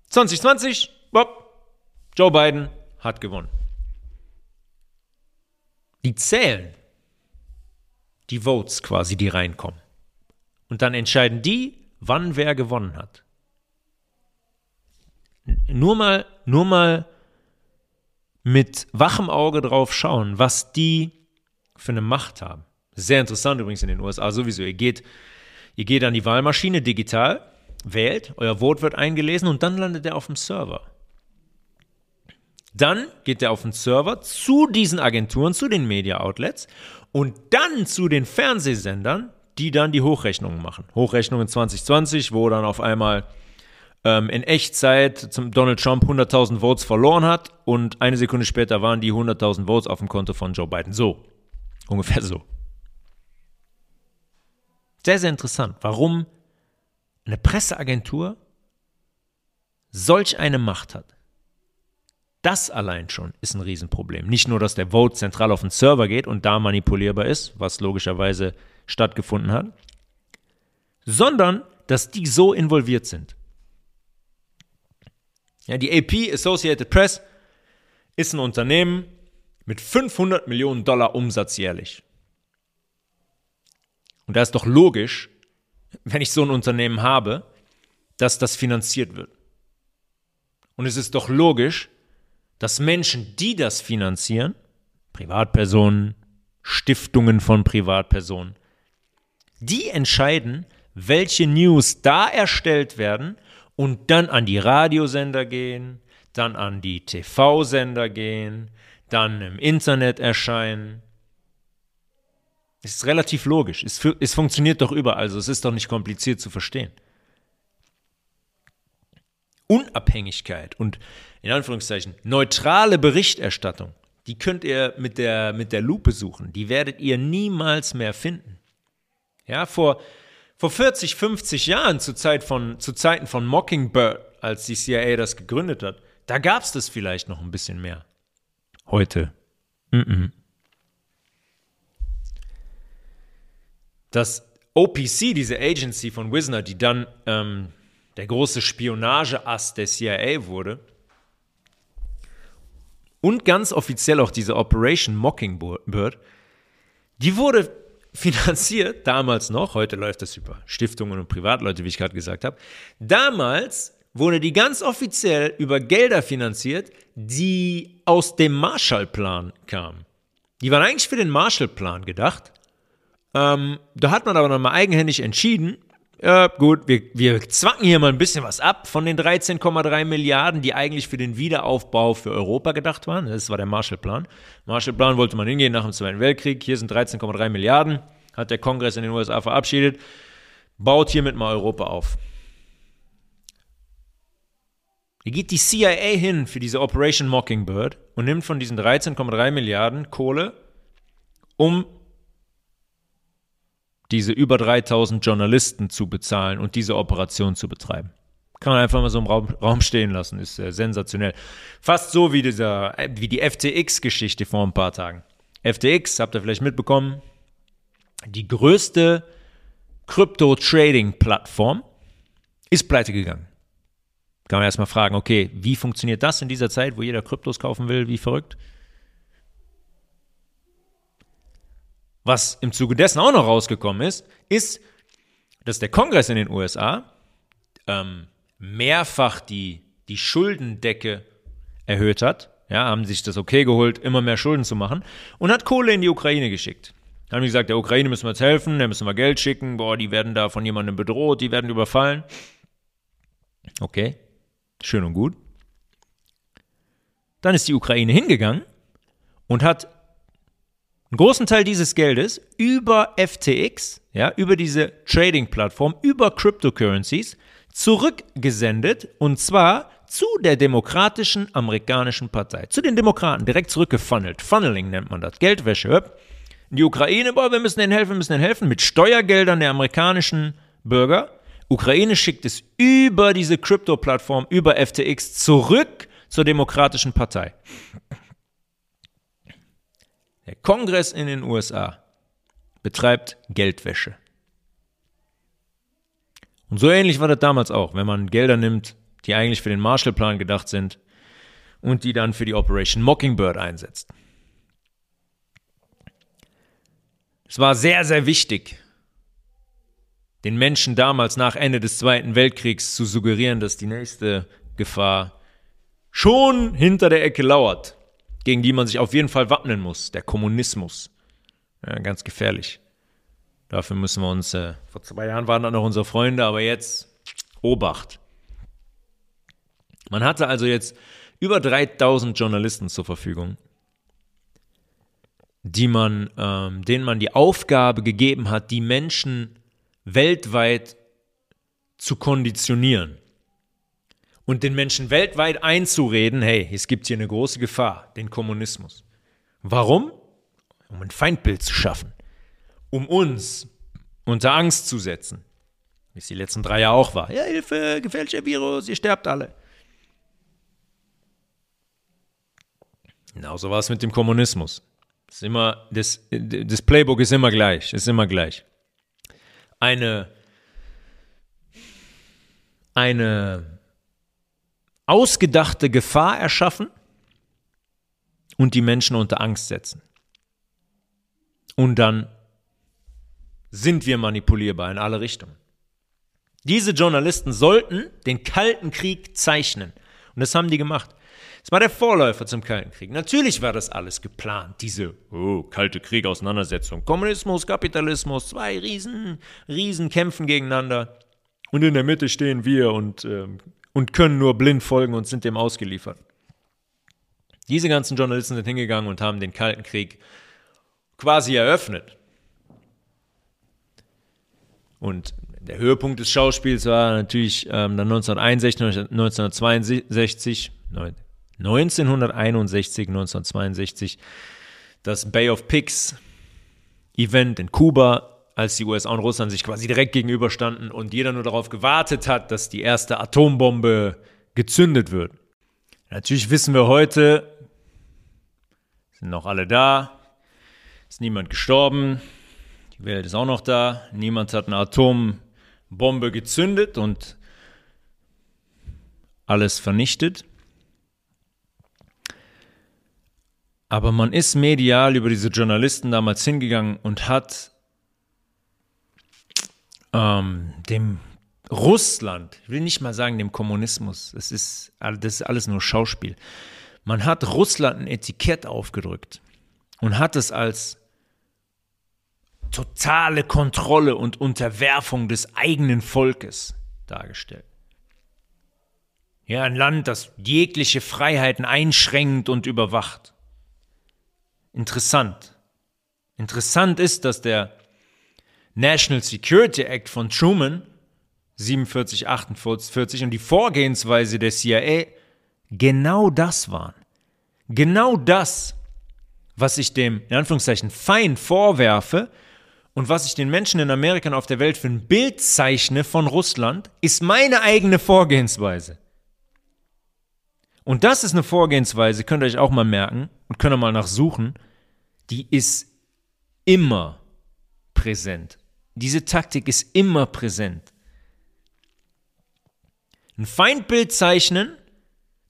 2020, Bob, Joe Biden hat gewonnen. Die zählen die Votes quasi, die reinkommen. Und dann entscheiden die, wann wer gewonnen hat. Nur mal, nur mal mit wachem Auge drauf schauen, was die für eine Macht haben. Sehr interessant übrigens in den USA sowieso. Ihr geht, ihr geht an die Wahlmaschine digital, wählt, euer Vote wird eingelesen und dann landet er auf dem Server. Dann geht er auf den Server zu diesen Agenturen, zu den Media Outlets und dann zu den Fernsehsendern, die dann die Hochrechnungen machen. Hochrechnungen 2020, wo dann auf einmal ähm, in Echtzeit zum Donald Trump 100.000 Votes verloren hat und eine Sekunde später waren die 100.000 Votes auf dem Konto von Joe Biden. So, ungefähr so. Sehr, sehr interessant, warum eine Presseagentur solch eine Macht hat. Das allein schon ist ein Riesenproblem. Nicht nur, dass der Vote zentral auf den Server geht und da manipulierbar ist, was logischerweise stattgefunden hat, sondern dass die so involviert sind. Ja, die AP, Associated Press, ist ein Unternehmen mit 500 Millionen Dollar Umsatz jährlich. Und da ist doch logisch, wenn ich so ein Unternehmen habe, dass das finanziert wird. Und es ist doch logisch, dass Menschen, die das finanzieren, Privatpersonen, Stiftungen von Privatpersonen, die entscheiden, welche News da erstellt werden und dann an die Radiosender gehen, dann an die TV-Sender gehen, dann im Internet erscheinen. Es ist relativ logisch. Es, es funktioniert doch überall, also es ist doch nicht kompliziert zu verstehen. Unabhängigkeit und in Anführungszeichen neutrale Berichterstattung, die könnt ihr mit der, mit der Lupe suchen. Die werdet ihr niemals mehr finden. Ja, vor, vor 40, 50 Jahren, zu, Zeit von, zu Zeiten von Mockingbird, als die CIA das gegründet hat, da gab es das vielleicht noch ein bisschen mehr. Heute. Mm -mm. Das OPC, diese Agency von Wisner, die dann ähm, der große Spionageass der CIA wurde, und ganz offiziell auch diese Operation Mockingbird, die wurde finanziert, damals noch, heute läuft das über Stiftungen und Privatleute, wie ich gerade gesagt habe. Damals wurde die ganz offiziell über Gelder finanziert, die aus dem Marshallplan kamen. Die waren eigentlich für den Marshallplan gedacht. Ähm, da hat man aber nochmal eigenhändig entschieden, ja, gut, wir, wir zwacken hier mal ein bisschen was ab von den 13,3 Milliarden, die eigentlich für den Wiederaufbau für Europa gedacht waren. Das war der Marshallplan. Marshallplan wollte man hingehen nach dem Zweiten Weltkrieg. Hier sind 13,3 Milliarden, hat der Kongress in den USA verabschiedet. Baut hiermit mal Europa auf. Hier geht die CIA hin für diese Operation Mockingbird und nimmt von diesen 13,3 Milliarden Kohle, um diese über 3000 Journalisten zu bezahlen und diese Operation zu betreiben. Kann man einfach mal so im Raum, Raum stehen lassen, ist äh, sensationell. Fast so wie, dieser, wie die FTX-Geschichte vor ein paar Tagen. FTX, habt ihr vielleicht mitbekommen, die größte Crypto-Trading-Plattform ist pleite gegangen. Kann man erstmal fragen, okay, wie funktioniert das in dieser Zeit, wo jeder Kryptos kaufen will, wie verrückt? Was im Zuge dessen auch noch rausgekommen ist, ist, dass der Kongress in den USA ähm, mehrfach die, die Schuldendecke erhöht hat. Ja, haben sich das okay geholt, immer mehr Schulden zu machen und hat Kohle in die Ukraine geschickt. Haben gesagt, der Ukraine müssen wir jetzt helfen, der müssen wir Geld schicken, boah, die werden da von jemandem bedroht, die werden überfallen. Okay, schön und gut. Dann ist die Ukraine hingegangen und hat einen großen Teil dieses Geldes über FTX, ja, über diese Trading-Plattform, über Cryptocurrencies zurückgesendet und zwar zu der demokratischen amerikanischen Partei, zu den Demokraten, direkt zurückgefunnelt. Funneling nennt man das, Geldwäsche. Die Ukraine, boah, wir müssen denen helfen, wir müssen denen helfen, mit Steuergeldern der amerikanischen Bürger. Ukraine schickt es über diese Krypto-Plattform, über FTX zurück zur demokratischen Partei. Der Kongress in den USA betreibt Geldwäsche. Und so ähnlich war das damals auch, wenn man Gelder nimmt, die eigentlich für den Marshallplan gedacht sind und die dann für die Operation Mockingbird einsetzt. Es war sehr, sehr wichtig, den Menschen damals nach Ende des Zweiten Weltkriegs zu suggerieren, dass die nächste Gefahr schon hinter der Ecke lauert gegen die man sich auf jeden Fall wappnen muss, der Kommunismus. Ja, ganz gefährlich. Dafür müssen wir uns, äh, vor zwei Jahren waren da noch unsere Freunde, aber jetzt Obacht. Man hatte also jetzt über 3000 Journalisten zur Verfügung, die man, ähm, denen man die Aufgabe gegeben hat, die Menschen weltweit zu konditionieren und den Menschen weltweit einzureden, hey, es gibt hier eine große Gefahr, den Kommunismus. Warum? Um ein Feindbild zu schaffen, um uns unter Angst zu setzen, wie es die letzten drei Jahre auch war. Ja, Hilfe, gefährlicher Virus, ihr sterbt alle. Genauso war es mit dem Kommunismus. Das, immer, das, das Playbook ist immer gleich, ist immer gleich. Eine, eine ausgedachte Gefahr erschaffen und die Menschen unter Angst setzen. Und dann sind wir manipulierbar in alle Richtungen. Diese Journalisten sollten den Kalten Krieg zeichnen. Und das haben die gemacht. Es war der Vorläufer zum Kalten Krieg. Natürlich war das alles geplant, diese oh, Kalte Krieg-Auseinandersetzung. Kommunismus, Kapitalismus, zwei Riesen, Riesen kämpfen gegeneinander. Und in der Mitte stehen wir und, äh, und können nur blind folgen und sind dem ausgeliefert. Diese ganzen Journalisten sind hingegangen und haben den Kalten Krieg quasi eröffnet. Und der Höhepunkt des Schauspiels war natürlich ähm, dann 1961, 1962, 1961, 1962 das Bay of Pigs Event in Kuba, als die USA und Russland sich quasi direkt gegenüberstanden und jeder nur darauf gewartet hat, dass die erste Atombombe gezündet wird. Natürlich wissen wir heute, sind noch alle da, ist niemand gestorben, die Welt ist auch noch da, niemand hat eine Atombombe gezündet und alles vernichtet. Aber man ist medial über diese Journalisten damals hingegangen und hat ähm, dem Russland, ich will nicht mal sagen dem Kommunismus, das ist, das ist alles nur Schauspiel. Man hat Russland ein Etikett aufgedrückt und hat es als totale Kontrolle und Unterwerfung des eigenen Volkes dargestellt. Ja, ein Land, das jegliche Freiheiten einschränkt und überwacht. Interessant. Interessant ist, dass der National Security Act von Truman 4748 und die Vorgehensweise der CIA genau das waren. Genau das, was ich dem, in Anführungszeichen, Feind vorwerfe und was ich den Menschen in Amerika und auf der Welt für ein Bild zeichne von Russland, ist meine eigene Vorgehensweise. Und das ist eine Vorgehensweise, könnt ihr euch auch mal merken und könnt ihr mal nachsuchen, die ist immer präsent. Diese Taktik ist immer präsent. Ein Feindbild zeichnen,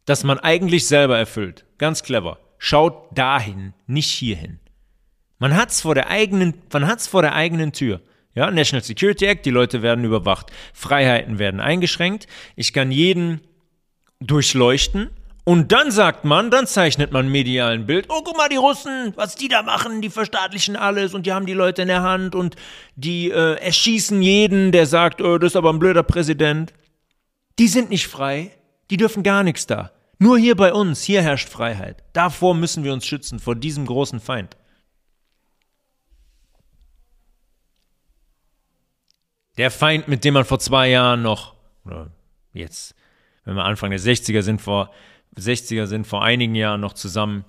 das man eigentlich selber erfüllt. Ganz clever. Schaut dahin, nicht hierhin. Man hat's vor vor der eigenen Tür. Ja, National Security Act, die Leute werden überwacht. Freiheiten werden eingeschränkt. Ich kann jeden durchleuchten und dann sagt man, dann zeichnet man medial ein Bild. Oh, guck mal, die Russen, was die da machen, die verstaatlichen alles und die haben die Leute in der Hand und die äh, erschießen jeden, der sagt, oh, das ist aber ein blöder Präsident. Die sind nicht frei, die dürfen gar nichts da. Nur hier bei uns, hier herrscht Freiheit. Davor müssen wir uns schützen, vor diesem großen Feind. Der Feind, mit dem man vor zwei Jahren noch, oder jetzt, wenn wir Anfang der 60er sind, vor 60er sind vor einigen Jahren noch zusammen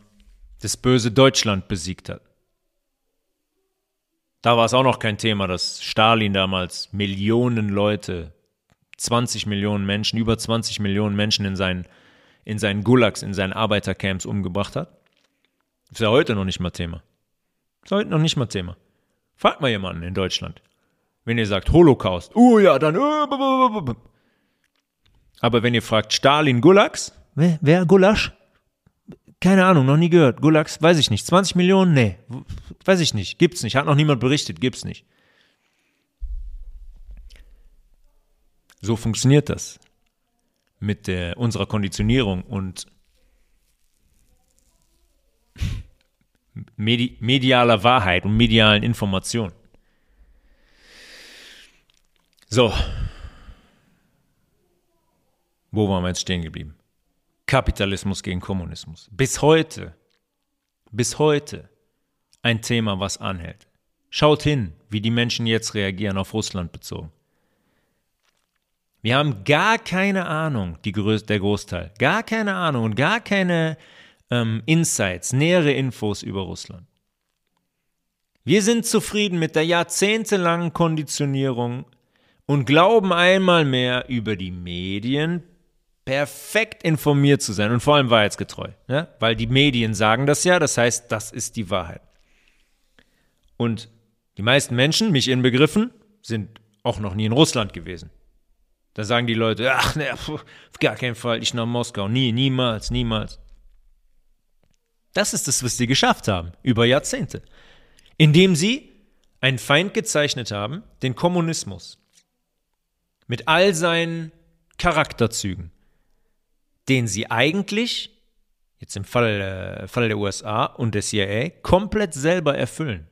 das böse Deutschland besiegt hat. Da war es auch noch kein Thema, dass Stalin damals Millionen Leute, 20 Millionen Menschen, über 20 Millionen Menschen in seinen, in seinen Gulags, in seinen Arbeitercamps umgebracht hat. Ist ja heute noch nicht mal Thema. Ist heute noch nicht mal Thema. Fragt mal jemanden in Deutschland. Wenn ihr sagt Holocaust, oh ja, dann. Uh, Aber wenn ihr fragt Stalin Gulags, Wer, wer? Gulasch? Keine Ahnung, noch nie gehört. Gulags, weiß ich nicht. 20 Millionen? Nee, weiß ich nicht. Gibt's nicht. Hat noch niemand berichtet. Gibt's nicht. So funktioniert das mit der, unserer Konditionierung und medi medialer Wahrheit und medialen Informationen. So. Wo waren wir jetzt stehen geblieben? Kapitalismus gegen Kommunismus. Bis heute, bis heute ein Thema, was anhält. Schaut hin, wie die Menschen jetzt reagieren auf Russland bezogen. Wir haben gar keine Ahnung, die Größ der Großteil, gar keine Ahnung und gar keine ähm, Insights, nähere Infos über Russland. Wir sind zufrieden mit der jahrzehntelangen Konditionierung und glauben einmal mehr über die Medien, perfekt informiert zu sein und vor allem wahrheitsgetreu. Ja? Weil die Medien sagen das ja, das heißt, das ist die Wahrheit. Und die meisten Menschen, mich inbegriffen, sind auch noch nie in Russland gewesen. Da sagen die Leute, ach ne, auf gar keinen Fall, ich nach Moskau. Nie, niemals, niemals. Das ist es, was sie geschafft haben, über Jahrzehnte. Indem sie einen Feind gezeichnet haben, den Kommunismus. Mit all seinen Charakterzügen, den sie eigentlich, jetzt im Fall, äh, Fall der USA und der CIA, komplett selber erfüllen.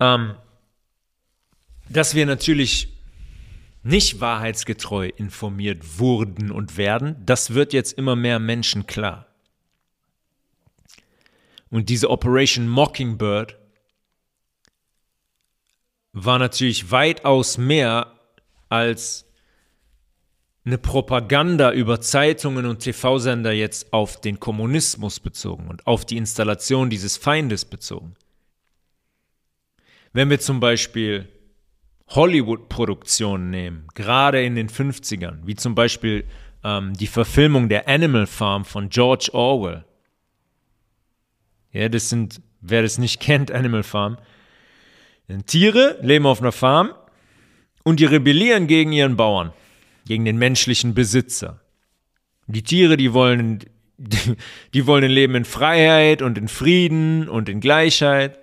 Ähm, dass wir natürlich nicht wahrheitsgetreu informiert wurden und werden, das wird jetzt immer mehr Menschen klar. Und diese Operation Mockingbird war natürlich weitaus mehr als eine Propaganda über Zeitungen und TV-Sender jetzt auf den Kommunismus bezogen und auf die Installation dieses Feindes bezogen. Wenn wir zum Beispiel Hollywood-Produktionen nehmen, gerade in den 50ern, wie zum Beispiel ähm, die Verfilmung der Animal Farm von George Orwell. Ja, das sind, wer das nicht kennt, Animal Farm. Tiere leben auf einer Farm und die rebellieren gegen ihren Bauern, gegen den menschlichen Besitzer. Die Tiere, die wollen, die, die wollen ein Leben in Freiheit und in Frieden und in Gleichheit.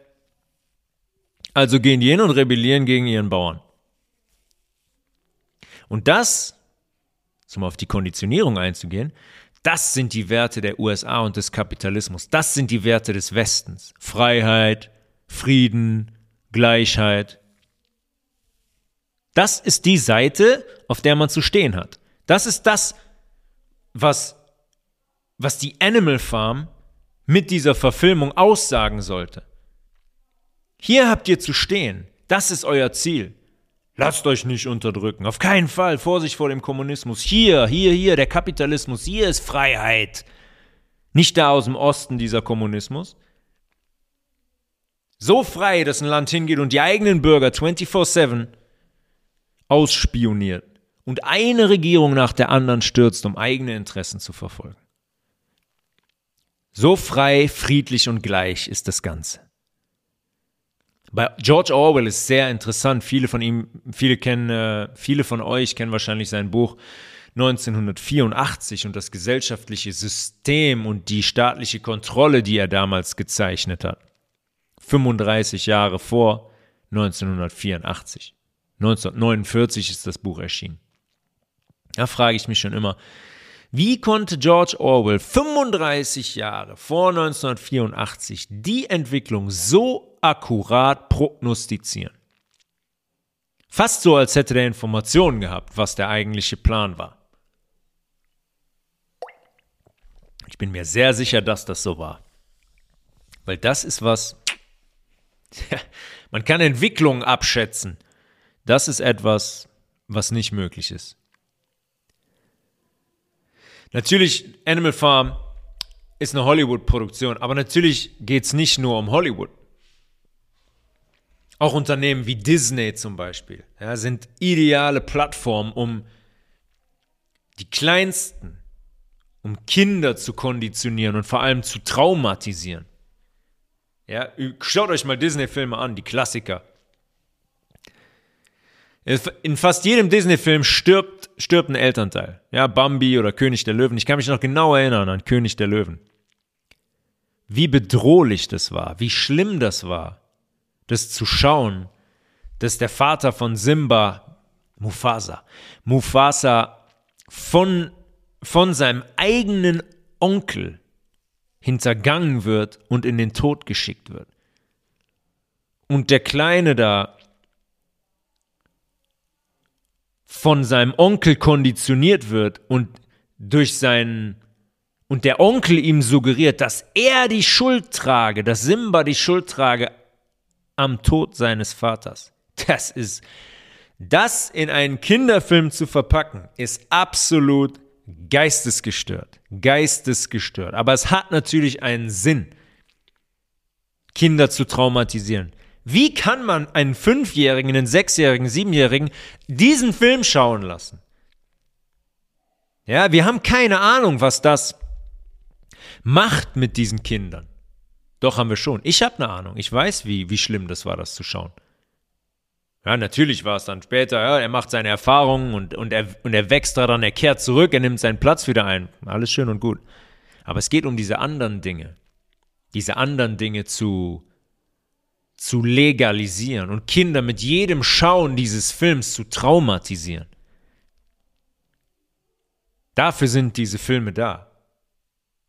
Also gehen die hin und rebellieren gegen ihren Bauern. Und das, um auf die Konditionierung einzugehen, das sind die Werte der USA und des Kapitalismus. Das sind die Werte des Westens. Freiheit, Frieden, Gleichheit. Das ist die Seite, auf der man zu stehen hat. Das ist das, was, was die Animal Farm mit dieser Verfilmung aussagen sollte. Hier habt ihr zu stehen. Das ist euer Ziel. Lasst euch nicht unterdrücken. Auf keinen Fall. Vorsicht vor dem Kommunismus. Hier, hier, hier, der Kapitalismus. Hier ist Freiheit. Nicht da aus dem Osten dieser Kommunismus. So frei, dass ein Land hingeht und die eigenen Bürger 24-7 ausspioniert und eine Regierung nach der anderen stürzt, um eigene Interessen zu verfolgen. So frei, friedlich und gleich ist das Ganze. Bei George Orwell ist sehr interessant. Viele von ihm, viele kennen, äh, viele von euch kennen wahrscheinlich sein Buch 1984 und das gesellschaftliche System und die staatliche Kontrolle, die er damals gezeichnet hat. 35 Jahre vor 1984. 1949 ist das Buch erschienen. Da frage ich mich schon immer, wie konnte George Orwell 35 Jahre vor 1984 die Entwicklung so akkurat prognostizieren? Fast so, als hätte er Informationen gehabt, was der eigentliche Plan war. Ich bin mir sehr sicher, dass das so war. Weil das ist was, man kann Entwicklungen abschätzen. Das ist etwas, was nicht möglich ist. Natürlich, Animal Farm ist eine Hollywood-Produktion, aber natürlich geht es nicht nur um Hollywood. Auch Unternehmen wie Disney zum Beispiel ja, sind ideale Plattformen, um die kleinsten, um Kinder zu konditionieren und vor allem zu traumatisieren. Ja, schaut euch mal Disney-Filme an, die Klassiker. In fast jedem Disney-Film stirbt, stirbt ein Elternteil. Ja, Bambi oder König der Löwen. Ich kann mich noch genau erinnern an König der Löwen. Wie bedrohlich das war, wie schlimm das war, das zu schauen, dass der Vater von Simba, Mufasa, Mufasa von, von seinem eigenen Onkel hintergangen wird und in den Tod geschickt wird. Und der Kleine da von seinem Onkel konditioniert wird und durch seinen und der Onkel ihm suggeriert, dass er die Schuld trage, dass Simba die Schuld trage am Tod seines Vaters. Das ist das in einen Kinderfilm zu verpacken, ist absolut geistesgestört. Geistesgestört. Aber es hat natürlich einen Sinn, Kinder zu traumatisieren. Wie kann man einen Fünfjährigen, einen Sechsjährigen, Siebenjährigen diesen Film schauen lassen? Ja, wir haben keine Ahnung, was das macht mit diesen Kindern. Doch, haben wir schon. Ich habe eine Ahnung. Ich weiß, wie, wie schlimm das war, das zu schauen. Ja, natürlich war es dann später, ja, er macht seine Erfahrungen und, und, er, und er wächst daran, er kehrt zurück, er nimmt seinen Platz wieder ein. Alles schön und gut. Aber es geht um diese anderen Dinge. Diese anderen Dinge zu, zu legalisieren und Kinder mit jedem Schauen dieses Films zu traumatisieren. Dafür sind diese Filme da.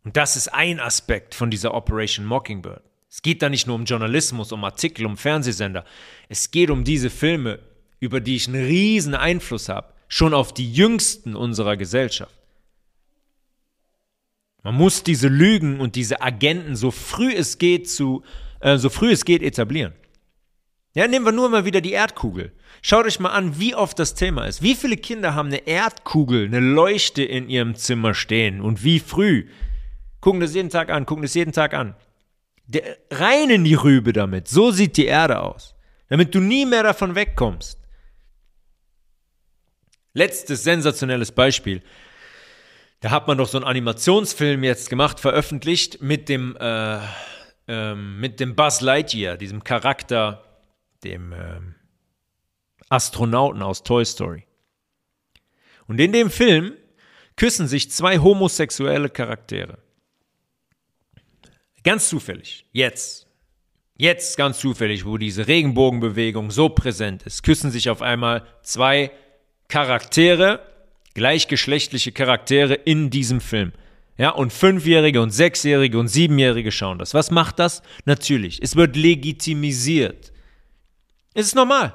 Und das ist ein Aspekt von dieser Operation Mockingbird. Es geht da nicht nur um Journalismus, um Artikel, um Fernsehsender. Es geht um diese Filme, über die ich einen riesen Einfluss habe, schon auf die Jüngsten unserer Gesellschaft. Man muss diese Lügen und diese Agenten so früh es geht zu, äh, so früh es geht etablieren. Ja, nehmen wir nur mal wieder die Erdkugel. Schaut euch mal an, wie oft das Thema ist. Wie viele Kinder haben eine Erdkugel, eine Leuchte in ihrem Zimmer stehen und wie früh? Gucken das jeden Tag an, gucken das jeden Tag an. Rein in die Rübe damit. So sieht die Erde aus. Damit du nie mehr davon wegkommst. Letztes sensationelles Beispiel. Da hat man doch so einen Animationsfilm jetzt gemacht, veröffentlicht mit dem, äh, ähm, mit dem Buzz Lightyear, diesem Charakter, dem ähm, Astronauten aus Toy Story. Und in dem Film küssen sich zwei homosexuelle Charaktere. Ganz zufällig, jetzt, jetzt ganz zufällig, wo diese Regenbogenbewegung so präsent ist, küssen sich auf einmal zwei Charaktere, gleichgeschlechtliche Charaktere in diesem Film. Ja, und Fünfjährige und Sechsjährige und Siebenjährige schauen das. Was macht das? Natürlich, es wird legitimisiert. Es ist normal.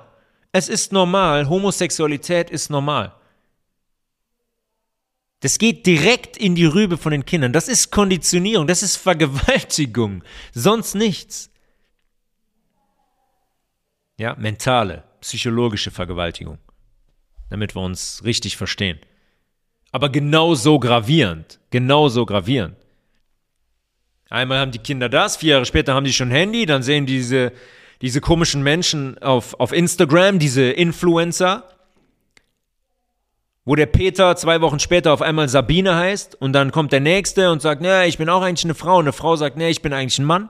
Es ist normal. Homosexualität ist normal. Das geht direkt in die Rübe von den Kindern. Das ist Konditionierung, das ist Vergewaltigung, sonst nichts. Ja, mentale, psychologische Vergewaltigung, damit wir uns richtig verstehen. Aber genauso gravierend, genauso gravierend. Einmal haben die Kinder das, vier Jahre später haben die schon Handy, dann sehen diese, diese komischen Menschen auf, auf Instagram, diese Influencer, wo der Peter zwei Wochen später auf einmal Sabine heißt und dann kommt der Nächste und sagt, ne, ich bin auch eigentlich eine Frau und eine Frau sagt, ne, ich bin eigentlich ein Mann.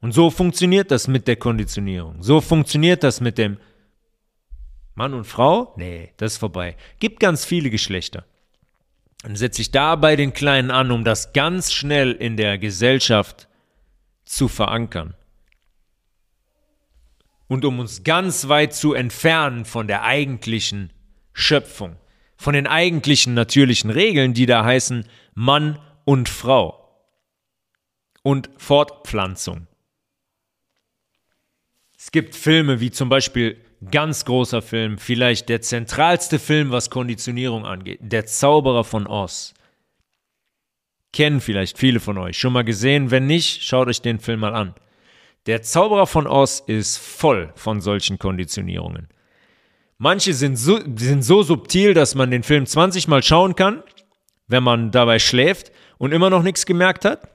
Und so funktioniert das mit der Konditionierung. So funktioniert das mit dem Mann und Frau? Nee, das ist vorbei. Gibt ganz viele Geschlechter. Dann setze ich da bei den Kleinen an, um das ganz schnell in der Gesellschaft zu verankern und um uns ganz weit zu entfernen von der eigentlichen Schöpfung, von den eigentlichen natürlichen Regeln, die da heißen Mann und Frau und Fortpflanzung. Es gibt Filme wie zum Beispiel ganz großer Film, vielleicht der zentralste Film, was Konditionierung angeht, Der Zauberer von Oz. Kennen vielleicht viele von euch. Schon mal gesehen? Wenn nicht, schaut euch den Film mal an. Der Zauberer von Oz ist voll von solchen Konditionierungen. Manche sind so, sind so subtil, dass man den Film 20 Mal schauen kann, wenn man dabei schläft und immer noch nichts gemerkt hat.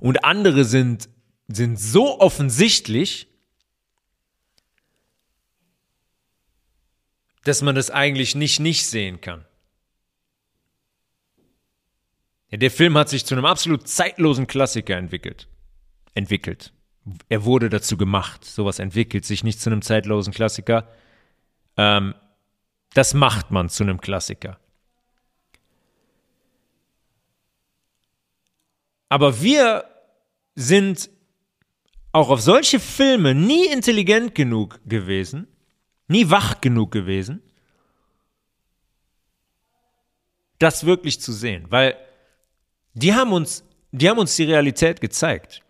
Und andere sind, sind so offensichtlich, dass man das eigentlich nicht nicht sehen kann. Ja, der Film hat sich zu einem absolut zeitlosen Klassiker entwickelt entwickelt. Er wurde dazu gemacht. Sowas entwickelt sich nicht zu einem zeitlosen Klassiker. Ähm, das macht man zu einem Klassiker. Aber wir sind auch auf solche Filme nie intelligent genug gewesen, nie wach genug gewesen, das wirklich zu sehen, weil die haben uns, die haben uns die Realität gezeigt.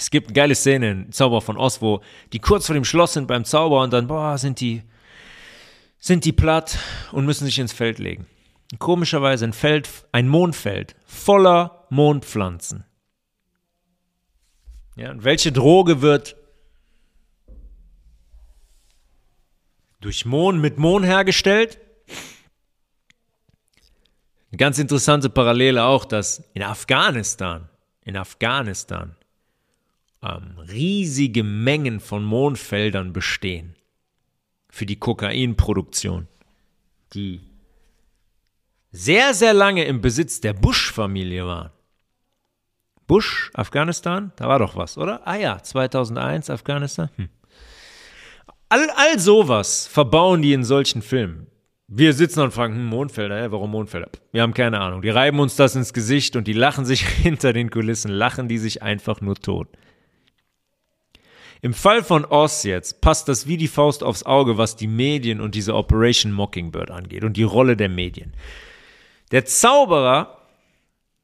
Es gibt eine geile Szene in Zauber von Oz, wo die kurz vor dem Schloss sind beim Zauber und dann, boah, sind die, sind die platt und müssen sich ins Feld legen. komischerweise ein Feld, ein Mondfeld voller Mondpflanzen. Ja, und welche Droge wird durch Mohn mit Mohn hergestellt? Eine ganz interessante Parallele auch, dass in Afghanistan, in Afghanistan ähm, riesige Mengen von Mondfeldern bestehen für die Kokainproduktion. Die, sehr, sehr lange im Besitz der Bush-Familie waren. Bush, Afghanistan, da war doch was, oder? Ah ja, 2001 Afghanistan. Hm. All, all sowas verbauen die in solchen Filmen. Wir sitzen und fragen, hm, Mondfelder, ja, warum Mondfelder? Wir haben keine Ahnung. Die reiben uns das ins Gesicht und die lachen sich hinter den Kulissen, lachen die sich einfach nur tot. Im Fall von Oz jetzt passt das wie die Faust aufs Auge, was die Medien und diese Operation Mockingbird angeht und die Rolle der Medien. Der Zauberer,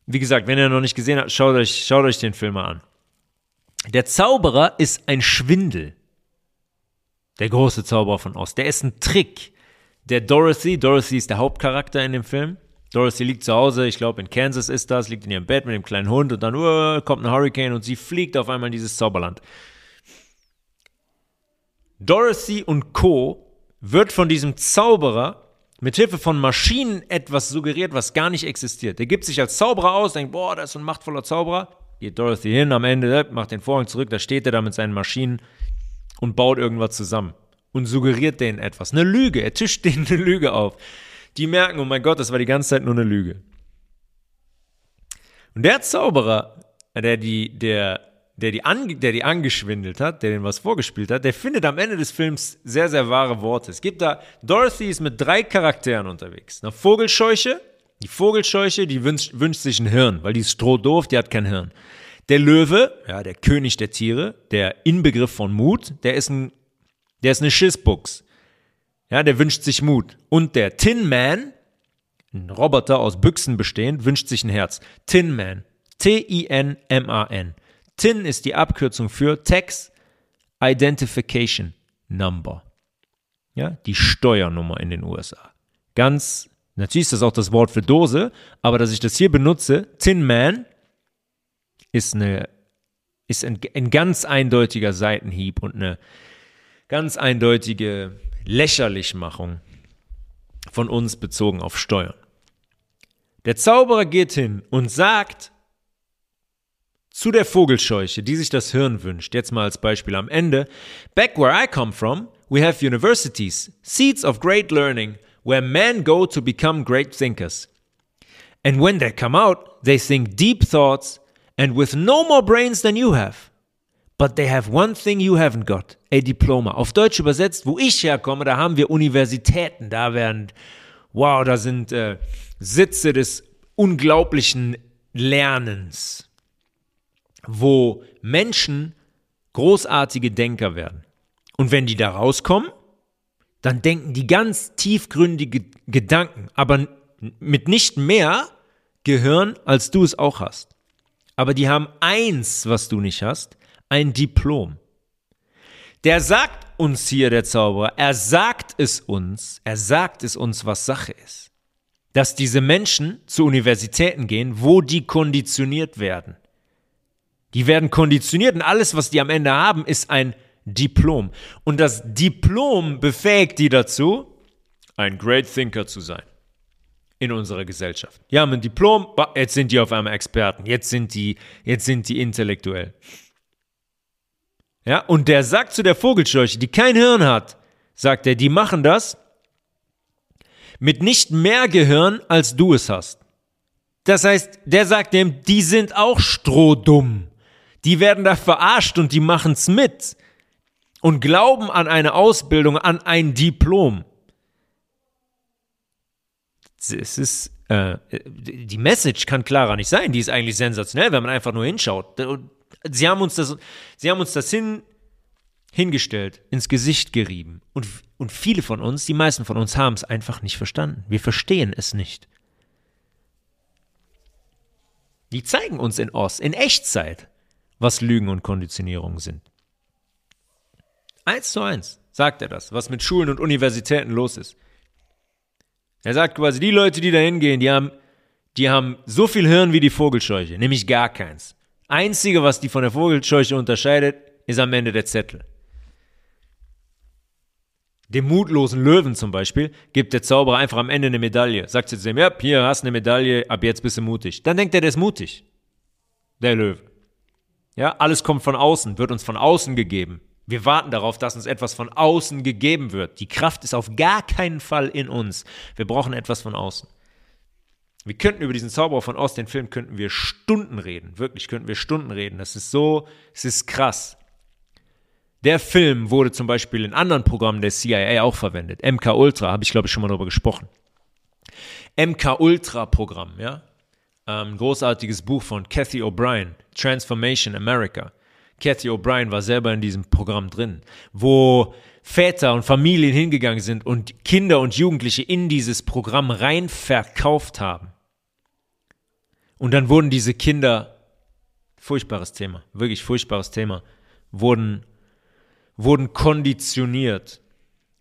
wie gesagt, wenn ihr noch nicht gesehen habt, schaut euch, schaut euch den Film mal an. Der Zauberer ist ein Schwindel. Der große Zauberer von Oz. Der ist ein Trick. Der Dorothy, Dorothy ist der Hauptcharakter in dem Film. Dorothy liegt zu Hause, ich glaube in Kansas ist das, liegt in ihrem Bett mit dem kleinen Hund und dann uh, kommt ein Hurricane und sie fliegt auf einmal in dieses Zauberland. Dorothy und Co. wird von diesem Zauberer mit Hilfe von Maschinen etwas suggeriert, was gar nicht existiert. Der gibt sich als Zauberer aus, denkt, boah, das ist ein machtvoller Zauberer. Geht Dorothy hin, am Ende äh, macht den Vorhang zurück, da steht er da mit seinen Maschinen und baut irgendwas zusammen und suggeriert denen etwas. Eine Lüge, er tischt denen eine Lüge auf. Die merken, oh mein Gott, das war die ganze Zeit nur eine Lüge. Und der Zauberer, der die, der der die, ange, der die angeschwindelt hat, der den was vorgespielt hat, der findet am Ende des Films sehr, sehr wahre Worte. Es gibt da, Dorothy ist mit drei Charakteren unterwegs. Eine Vogelscheuche, die Vogelscheuche, die wünscht, wünscht sich ein Hirn, weil die ist strohdoof, die hat kein Hirn. Der Löwe, ja, der König der Tiere, der Inbegriff von Mut, der ist ein, der ist eine Schissbuchs. Ja, der wünscht sich Mut. Und der Tin Man, ein Roboter aus Büchsen bestehend, wünscht sich ein Herz. Tin Man. T-I-N-M-A-N. TIN ist die Abkürzung für Tax Identification Number. Ja, die Steuernummer in den USA. Ganz, natürlich ist das auch das Wort für Dose, aber dass ich das hier benutze, Tin Man, ist eine, ist ein, ein ganz eindeutiger Seitenhieb und eine ganz eindeutige Lächerlichmachung von uns bezogen auf Steuern. Der Zauberer geht hin und sagt, zu der Vogelscheuche, die sich das Hirn wünscht, jetzt mal als Beispiel am Ende. Back where I come from, we have universities, seats of great learning, where men go to become great thinkers. And when they come out, they think deep thoughts and with no more brains than you have. But they have one thing you haven't got, a diploma. Auf Deutsch übersetzt, wo ich herkomme, da haben wir Universitäten, da werden, wow, da sind äh, Sitze des unglaublichen Lernens wo Menschen großartige Denker werden. Und wenn die da rauskommen, dann denken die ganz tiefgründige Gedanken, aber mit nicht mehr Gehirn, als du es auch hast. Aber die haben eins, was du nicht hast, ein Diplom. Der sagt uns hier, der Zauberer, er sagt es uns, er sagt es uns, was Sache ist. Dass diese Menschen zu Universitäten gehen, wo die konditioniert werden. Die werden konditioniert und alles, was die am Ende haben, ist ein Diplom. Und das Diplom befähigt die dazu, ein Great Thinker zu sein in unserer Gesellschaft. Die haben ein Diplom, jetzt sind die auf einmal Experten, jetzt sind die, jetzt sind die intellektuell. Ja, und der sagt zu der Vogelscheuche, die kein Hirn hat, sagt er, die machen das mit nicht mehr Gehirn, als du es hast. Das heißt, der sagt dem, die sind auch strohdumm. Die werden da verarscht und die machen es mit und glauben an eine Ausbildung, an ein Diplom. Es ist, äh, die Message kann klarer nicht sein. Die ist eigentlich sensationell, wenn man einfach nur hinschaut. Sie haben uns das, sie haben uns das hin, hingestellt, ins Gesicht gerieben. Und, und viele von uns, die meisten von uns, haben es einfach nicht verstanden. Wir verstehen es nicht. Die zeigen uns in Oz, in Echtzeit, was Lügen und Konditionierung sind. Eins zu eins sagt er das, was mit Schulen und Universitäten los ist. Er sagt quasi, die Leute, die da hingehen, die haben, die haben so viel Hirn wie die Vogelscheuche, nämlich gar keins. Einzige, was die von der Vogelscheuche unterscheidet, ist am Ende der Zettel. Dem mutlosen Löwen zum Beispiel gibt der Zauberer einfach am Ende eine Medaille. Sagt zu ihm, ja, hier hast du eine Medaille, ab jetzt bist du mutig. Dann denkt er, der ist mutig. Der Löwe. Ja, alles kommt von außen, wird uns von außen gegeben. Wir warten darauf, dass uns etwas von außen gegeben wird. Die Kraft ist auf gar keinen Fall in uns. Wir brauchen etwas von außen. Wir könnten über diesen Zauberer von Oz, den Film, könnten wir Stunden reden. Wirklich könnten wir Stunden reden. Das ist so, es ist krass. Der Film wurde zum Beispiel in anderen Programmen der CIA auch verwendet. MK Ultra, habe ich glaube ich schon mal darüber gesprochen. MK Ultra Programm, ja. Ähm, großartiges Buch von Kathy O'Brien, Transformation America. Kathy O'Brien war selber in diesem Programm drin, wo Väter und Familien hingegangen sind und Kinder und Jugendliche in dieses Programm rein verkauft haben. Und dann wurden diese Kinder, furchtbares Thema, wirklich furchtbares Thema, wurden, wurden konditioniert,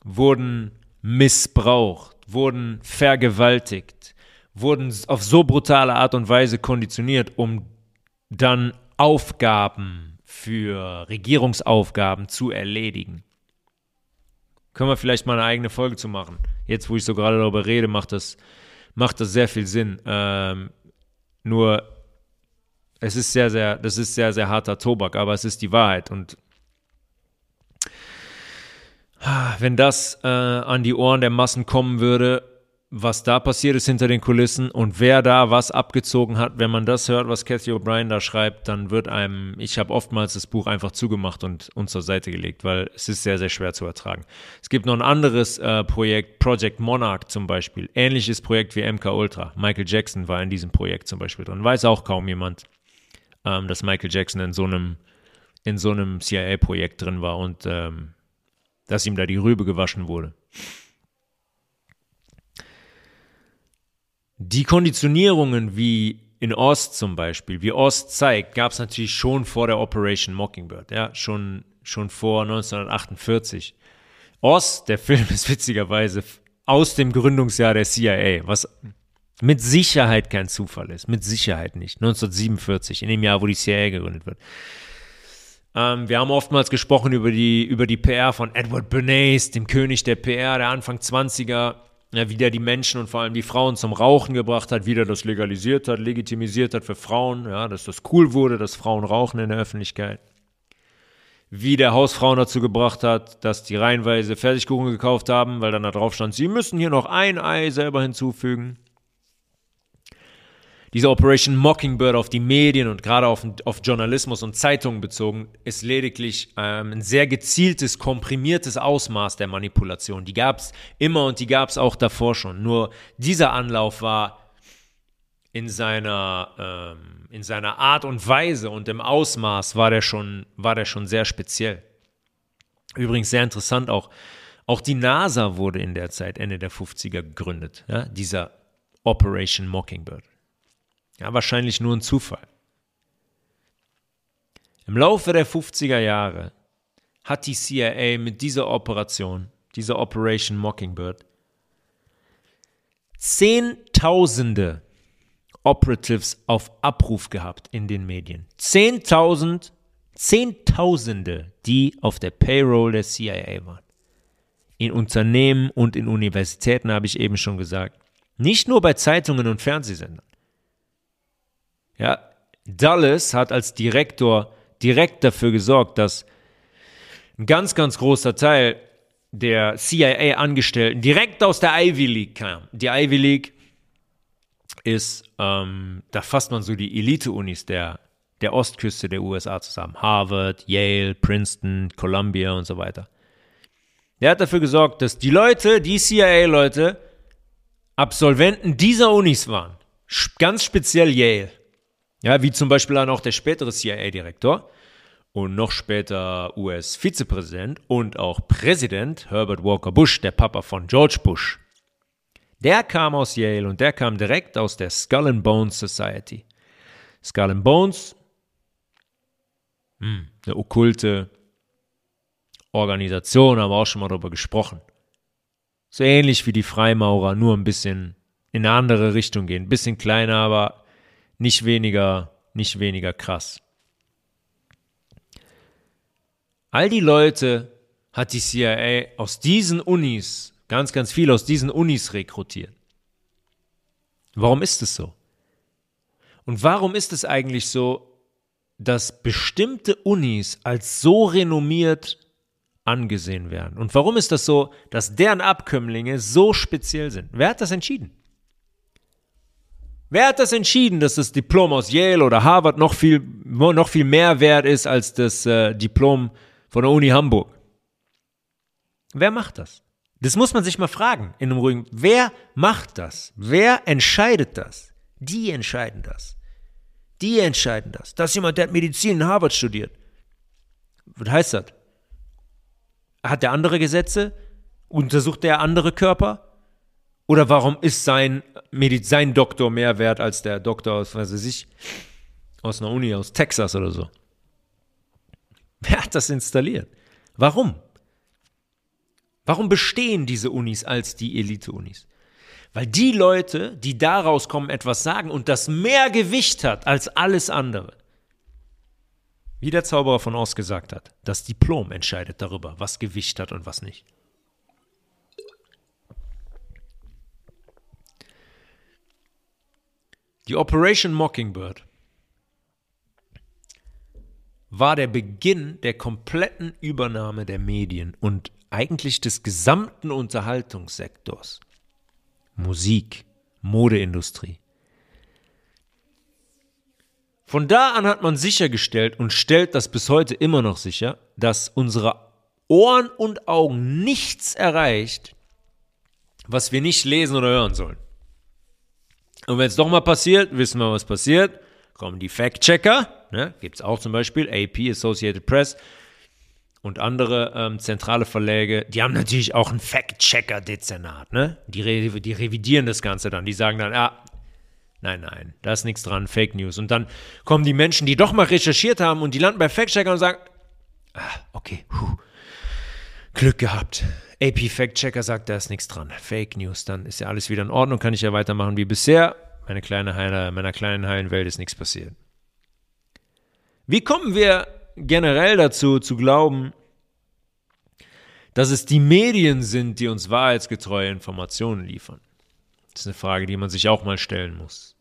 wurden missbraucht, wurden vergewaltigt, wurden auf so brutale Art und Weise konditioniert, um dann Aufgaben für Regierungsaufgaben zu erledigen. Können wir vielleicht mal eine eigene Folge zu machen. Jetzt, wo ich so gerade darüber rede, macht das, macht das sehr viel Sinn. Ähm, nur, es ist sehr, sehr, das ist sehr, sehr harter Tobak, aber es ist die Wahrheit. Und wenn das äh, an die Ohren der Massen kommen würde, was da passiert ist hinter den Kulissen und wer da was abgezogen hat, wenn man das hört, was Cathy O'Brien da schreibt, dann wird einem, ich habe oftmals das Buch einfach zugemacht und, und zur Seite gelegt, weil es ist sehr, sehr schwer zu ertragen. Es gibt noch ein anderes äh, Projekt, Project Monarch zum Beispiel, ähnliches Projekt wie MK Ultra. Michael Jackson war in diesem Projekt zum Beispiel drin. Weiß auch kaum jemand, ähm, dass Michael Jackson in so einem, in so einem CIA-Projekt drin war und ähm, dass ihm da die Rübe gewaschen wurde. Die Konditionierungen wie in Ost zum Beispiel, wie Ost zeigt, gab es natürlich schon vor der Operation Mockingbird, ja, schon, schon vor 1948. Ost, der Film ist witzigerweise aus dem Gründungsjahr der CIA, was mit Sicherheit kein Zufall ist, mit Sicherheit nicht. 1947, in dem Jahr, wo die CIA gegründet wird. Ähm, wir haben oftmals gesprochen über die, über die PR von Edward Bernays, dem König der PR der Anfang 20er ja, wie der die Menschen und vor allem die Frauen zum Rauchen gebracht hat, wie der das legalisiert hat, legitimisiert hat für Frauen, ja, dass das cool wurde, dass Frauen rauchen in der Öffentlichkeit. Wie der Hausfrauen dazu gebracht hat, dass die reihenweise Fertigkuchen gekauft haben, weil dann da drauf stand, sie müssen hier noch ein Ei selber hinzufügen diese Operation Mockingbird auf die Medien und gerade auf, auf Journalismus und Zeitungen bezogen, ist lediglich ähm, ein sehr gezieltes, komprimiertes Ausmaß der Manipulation. Die gab es immer und die gab es auch davor schon. Nur dieser Anlauf war in seiner, ähm, in seiner Art und Weise und im Ausmaß war der schon, war der schon sehr speziell. Übrigens sehr interessant auch. Auch die NASA wurde in der Zeit, Ende der 50er, gegründet. Ja, dieser Operation Mockingbird. Ja, wahrscheinlich nur ein Zufall. Im Laufe der 50er Jahre hat die CIA mit dieser Operation, dieser Operation Mockingbird, Zehntausende Operatives auf Abruf gehabt in den Medien. Zehntausend, Zehntausende, die auf der Payroll der CIA waren. In Unternehmen und in Universitäten habe ich eben schon gesagt. Nicht nur bei Zeitungen und Fernsehsendern. Ja, Dulles hat als Direktor direkt dafür gesorgt, dass ein ganz, ganz großer Teil der CIA-Angestellten direkt aus der Ivy League kam. Die Ivy League ist, ähm, da fasst man so die Elite-Unis der, der Ostküste der USA zusammen. Harvard, Yale, Princeton, Columbia und so weiter. Der hat dafür gesorgt, dass die Leute, die CIA-Leute, Absolventen dieser Unis waren. Ganz speziell Yale. Ja, wie zum Beispiel dann auch der spätere CIA-Direktor und noch später US-Vizepräsident und auch Präsident Herbert Walker Bush, der Papa von George Bush. Der kam aus Yale und der kam direkt aus der Skull and Bones Society. Skull and Bones, hm, eine okkulte Organisation, haben wir auch schon mal darüber gesprochen. So ähnlich wie die Freimaurer, nur ein bisschen in eine andere Richtung gehen. Ein bisschen kleiner, aber nicht weniger, nicht weniger krass. All die Leute hat die CIA aus diesen Unis, ganz, ganz viel aus diesen Unis rekrutiert. Warum ist es so? Und warum ist es eigentlich so, dass bestimmte Unis als so renommiert angesehen werden? Und warum ist das so, dass deren Abkömmlinge so speziell sind? Wer hat das entschieden? Wer hat das entschieden, dass das Diplom aus Yale oder Harvard noch viel, noch viel mehr wert ist als das äh, Diplom von der Uni Hamburg? Wer macht das? Das muss man sich mal fragen in einem ruhigen. Wer macht das? Wer entscheidet das? Die entscheiden das. Die entscheiden das. Das ist jemand, der hat Medizin in Harvard studiert. Was heißt das? Hat der andere Gesetze? Untersucht der andere Körper? Oder warum ist sein, Mediz sein Doktor mehr wert als der Doktor aus, was weiß ich, aus einer Uni aus Texas oder so? Wer hat das installiert? Warum? Warum bestehen diese Unis als die Elite-Unis? Weil die Leute, die daraus kommen, etwas sagen und das mehr Gewicht hat als alles andere. Wie der Zauberer von Oz gesagt hat, das Diplom entscheidet darüber, was Gewicht hat und was nicht. Die Operation Mockingbird war der Beginn der kompletten Übernahme der Medien und eigentlich des gesamten Unterhaltungssektors. Musik, Modeindustrie. Von da an hat man sichergestellt und stellt das bis heute immer noch sicher, dass unsere Ohren und Augen nichts erreicht, was wir nicht lesen oder hören sollen. Und wenn es doch mal passiert, wissen wir, was passiert. Kommen die Fact-Checker, ne? gibt es auch zum Beispiel, AP, Associated Press und andere ähm, zentrale Verläge, die haben natürlich auch ein Fact-Checker-Dezernat. Ne? Die, re die revidieren das Ganze dann. Die sagen dann, ja, nein, nein, da ist nichts dran, Fake News. Und dann kommen die Menschen, die doch mal recherchiert haben und die landen bei Fact-Checker und sagen, ah, okay, puh, Glück gehabt. AP Fact-Checker sagt, da ist nichts dran. Fake News, dann ist ja alles wieder in Ordnung, kann ich ja weitermachen wie bisher. Meine kleine Heile, meiner kleinen heilen Welt ist nichts passiert. Wie kommen wir generell dazu, zu glauben, dass es die Medien sind, die uns wahrheitsgetreue Informationen liefern? Das ist eine Frage, die man sich auch mal stellen muss.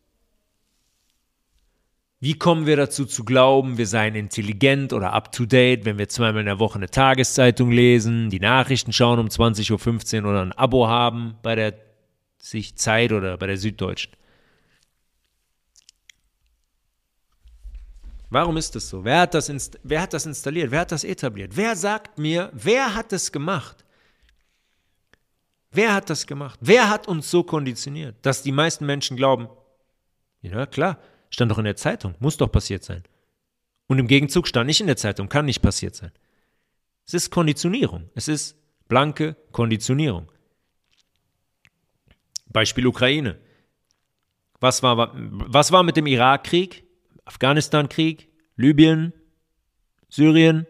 Wie kommen wir dazu zu glauben, wir seien intelligent oder up-to-date, wenn wir zweimal in der Woche eine Tageszeitung lesen, die Nachrichten schauen um 20.15 Uhr oder ein Abo haben bei der sich Zeit oder bei der Süddeutschen? Warum ist das so? Wer hat das, wer hat das installiert? Wer hat das etabliert? Wer sagt mir, wer hat das gemacht? Wer hat das gemacht? Wer hat uns so konditioniert, dass die meisten Menschen glauben, ja klar, Stand doch in der Zeitung. Muss doch passiert sein. Und im Gegenzug stand nicht in der Zeitung. Kann nicht passiert sein. Es ist Konditionierung. Es ist blanke Konditionierung. Beispiel Ukraine. Was war, was war mit dem Irakkrieg, Afghanistan-Krieg, Libyen, Syrien?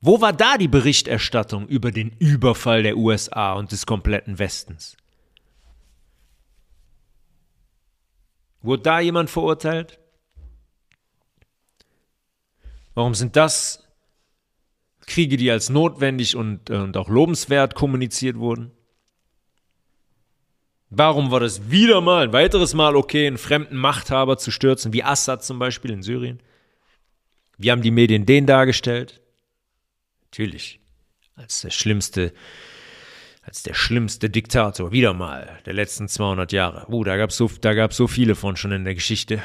Wo war da die Berichterstattung über den Überfall der USA und des kompletten Westens? Wurde da jemand verurteilt? Warum sind das Kriege, die als notwendig und, äh, und auch lobenswert kommuniziert wurden? Warum war das wieder mal, ein weiteres Mal okay, einen fremden Machthaber zu stürzen, wie Assad zum Beispiel in Syrien? Wie haben die Medien den dargestellt? Natürlich, als der schlimmste als der schlimmste Diktator, wieder mal, der letzten 200 Jahre. Uh, da gab es so, so viele von schon in der Geschichte,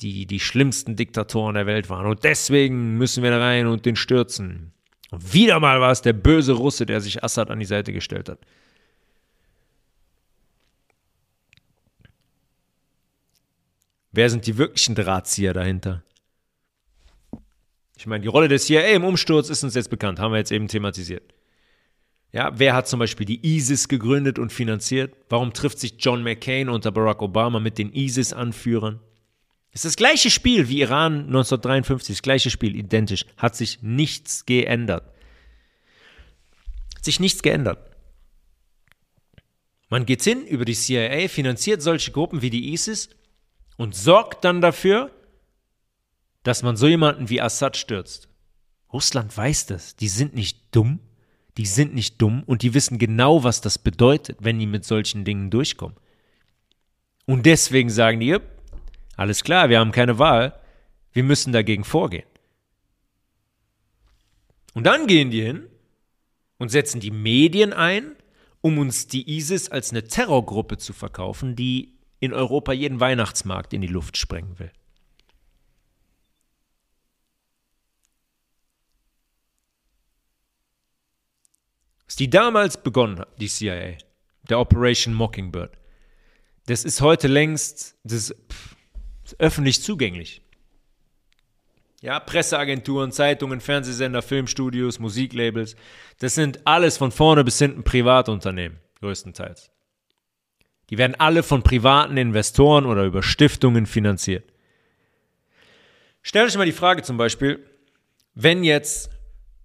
die die schlimmsten Diktatoren der Welt waren. Und deswegen müssen wir da rein und den stürzen. Und wieder mal war es der böse Russe, der sich Assad an die Seite gestellt hat. Wer sind die wirklichen Drahtzieher dahinter? Ich meine, die Rolle des CIA im Umsturz ist uns jetzt bekannt, haben wir jetzt eben thematisiert. Ja, wer hat zum Beispiel die ISIS gegründet und finanziert? Warum trifft sich John McCain unter Barack Obama mit den ISIS-Anführern? Es ist das gleiche Spiel wie Iran 1953, das gleiche Spiel, identisch. Hat sich nichts geändert. Hat sich nichts geändert. Man geht hin über die CIA, finanziert solche Gruppen wie die ISIS und sorgt dann dafür, dass man so jemanden wie Assad stürzt. Russland weiß das. Die sind nicht dumm die sind nicht dumm und die wissen genau, was das bedeutet, wenn die mit solchen Dingen durchkommen. Und deswegen sagen die, alles klar, wir haben keine Wahl, wir müssen dagegen vorgehen. Und dann gehen die hin und setzen die Medien ein, um uns die ISIS als eine Terrorgruppe zu verkaufen, die in Europa jeden Weihnachtsmarkt in die Luft sprengen will. Was die damals begonnen hat, die CIA, der Operation Mockingbird, das ist heute längst das, pff, öffentlich zugänglich. Ja, Presseagenturen, Zeitungen, Fernsehsender, Filmstudios, Musiklabels, das sind alles von vorne bis hinten Privatunternehmen, größtenteils. Die werden alle von privaten Investoren oder über Stiftungen finanziert. Stellt euch mal die Frage zum Beispiel, wenn jetzt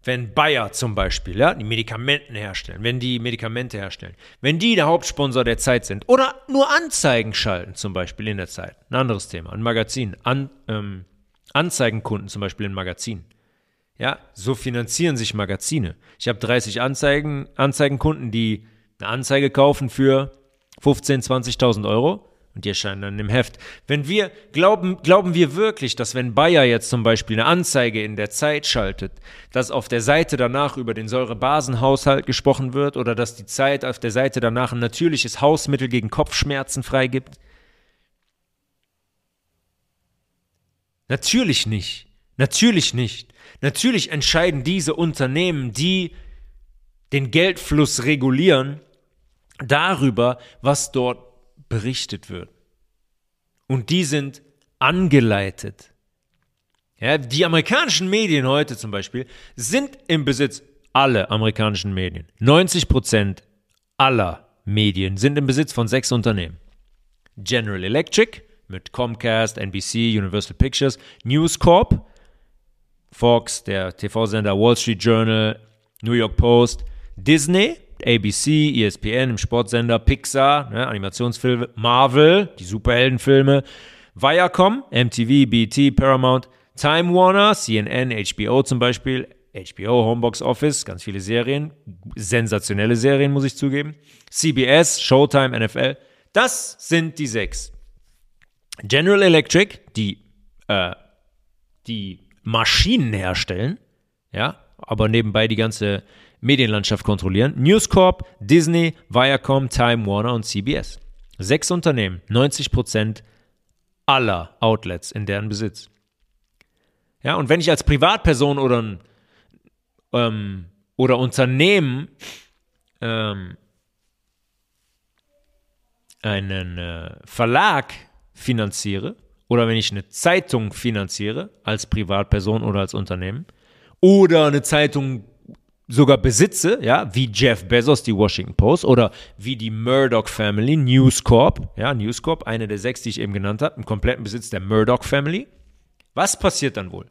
wenn Bayer zum Beispiel, ja, die Medikamenten herstellen, wenn die Medikamente herstellen, wenn die der Hauptsponsor der Zeit sind oder nur Anzeigen schalten, zum Beispiel in der Zeit, ein anderes Thema, ein Magazin, an, ähm, Anzeigenkunden zum Beispiel in Magazinen. Ja, so finanzieren sich Magazine. Ich habe 30 Anzeigen, Anzeigenkunden, die eine Anzeige kaufen für 15.000, 20.000 Euro und die erscheinen dann im Heft. Wenn wir glauben, glauben wir wirklich, dass wenn Bayer jetzt zum Beispiel eine Anzeige in der Zeit schaltet, dass auf der Seite danach über den Säurebasenhaushalt gesprochen wird oder dass die Zeit auf der Seite danach ein natürliches Hausmittel gegen Kopfschmerzen freigibt? Natürlich nicht. Natürlich nicht. Natürlich entscheiden diese Unternehmen, die den Geldfluss regulieren, darüber, was dort berichtet wird. Und die sind angeleitet. Ja, die amerikanischen Medien heute zum Beispiel sind im Besitz aller amerikanischen Medien. 90 Prozent aller Medien sind im Besitz von sechs Unternehmen. General Electric mit Comcast, NBC, Universal Pictures, News Corp, Fox, der TV-Sender Wall Street Journal, New York Post, Disney, ABC, ESPN im Sportsender, Pixar, ne, Animationsfilme, Marvel, die Superheldenfilme, Viacom, MTV, BT, Paramount, Time Warner, CNN, HBO zum Beispiel, HBO, Homebox Office, ganz viele Serien, sensationelle Serien, muss ich zugeben, CBS, Showtime, NFL, das sind die sechs. General Electric, die, äh, die Maschinen herstellen, ja, aber nebenbei die ganze Medienlandschaft kontrollieren. News Corp, Disney, Viacom, Time Warner und CBS. Sechs Unternehmen, 90 Prozent aller Outlets in deren Besitz. Ja, und wenn ich als Privatperson oder ein ähm, oder Unternehmen ähm, einen äh, Verlag finanziere oder wenn ich eine Zeitung finanziere als Privatperson oder als Unternehmen oder eine Zeitung sogar besitze, ja, wie Jeff Bezos die Washington Post oder wie die Murdoch Family, News Corp, ja, News Corp, eine der sechs, die ich eben genannt habe, im kompletten Besitz der Murdoch Family. Was passiert dann wohl?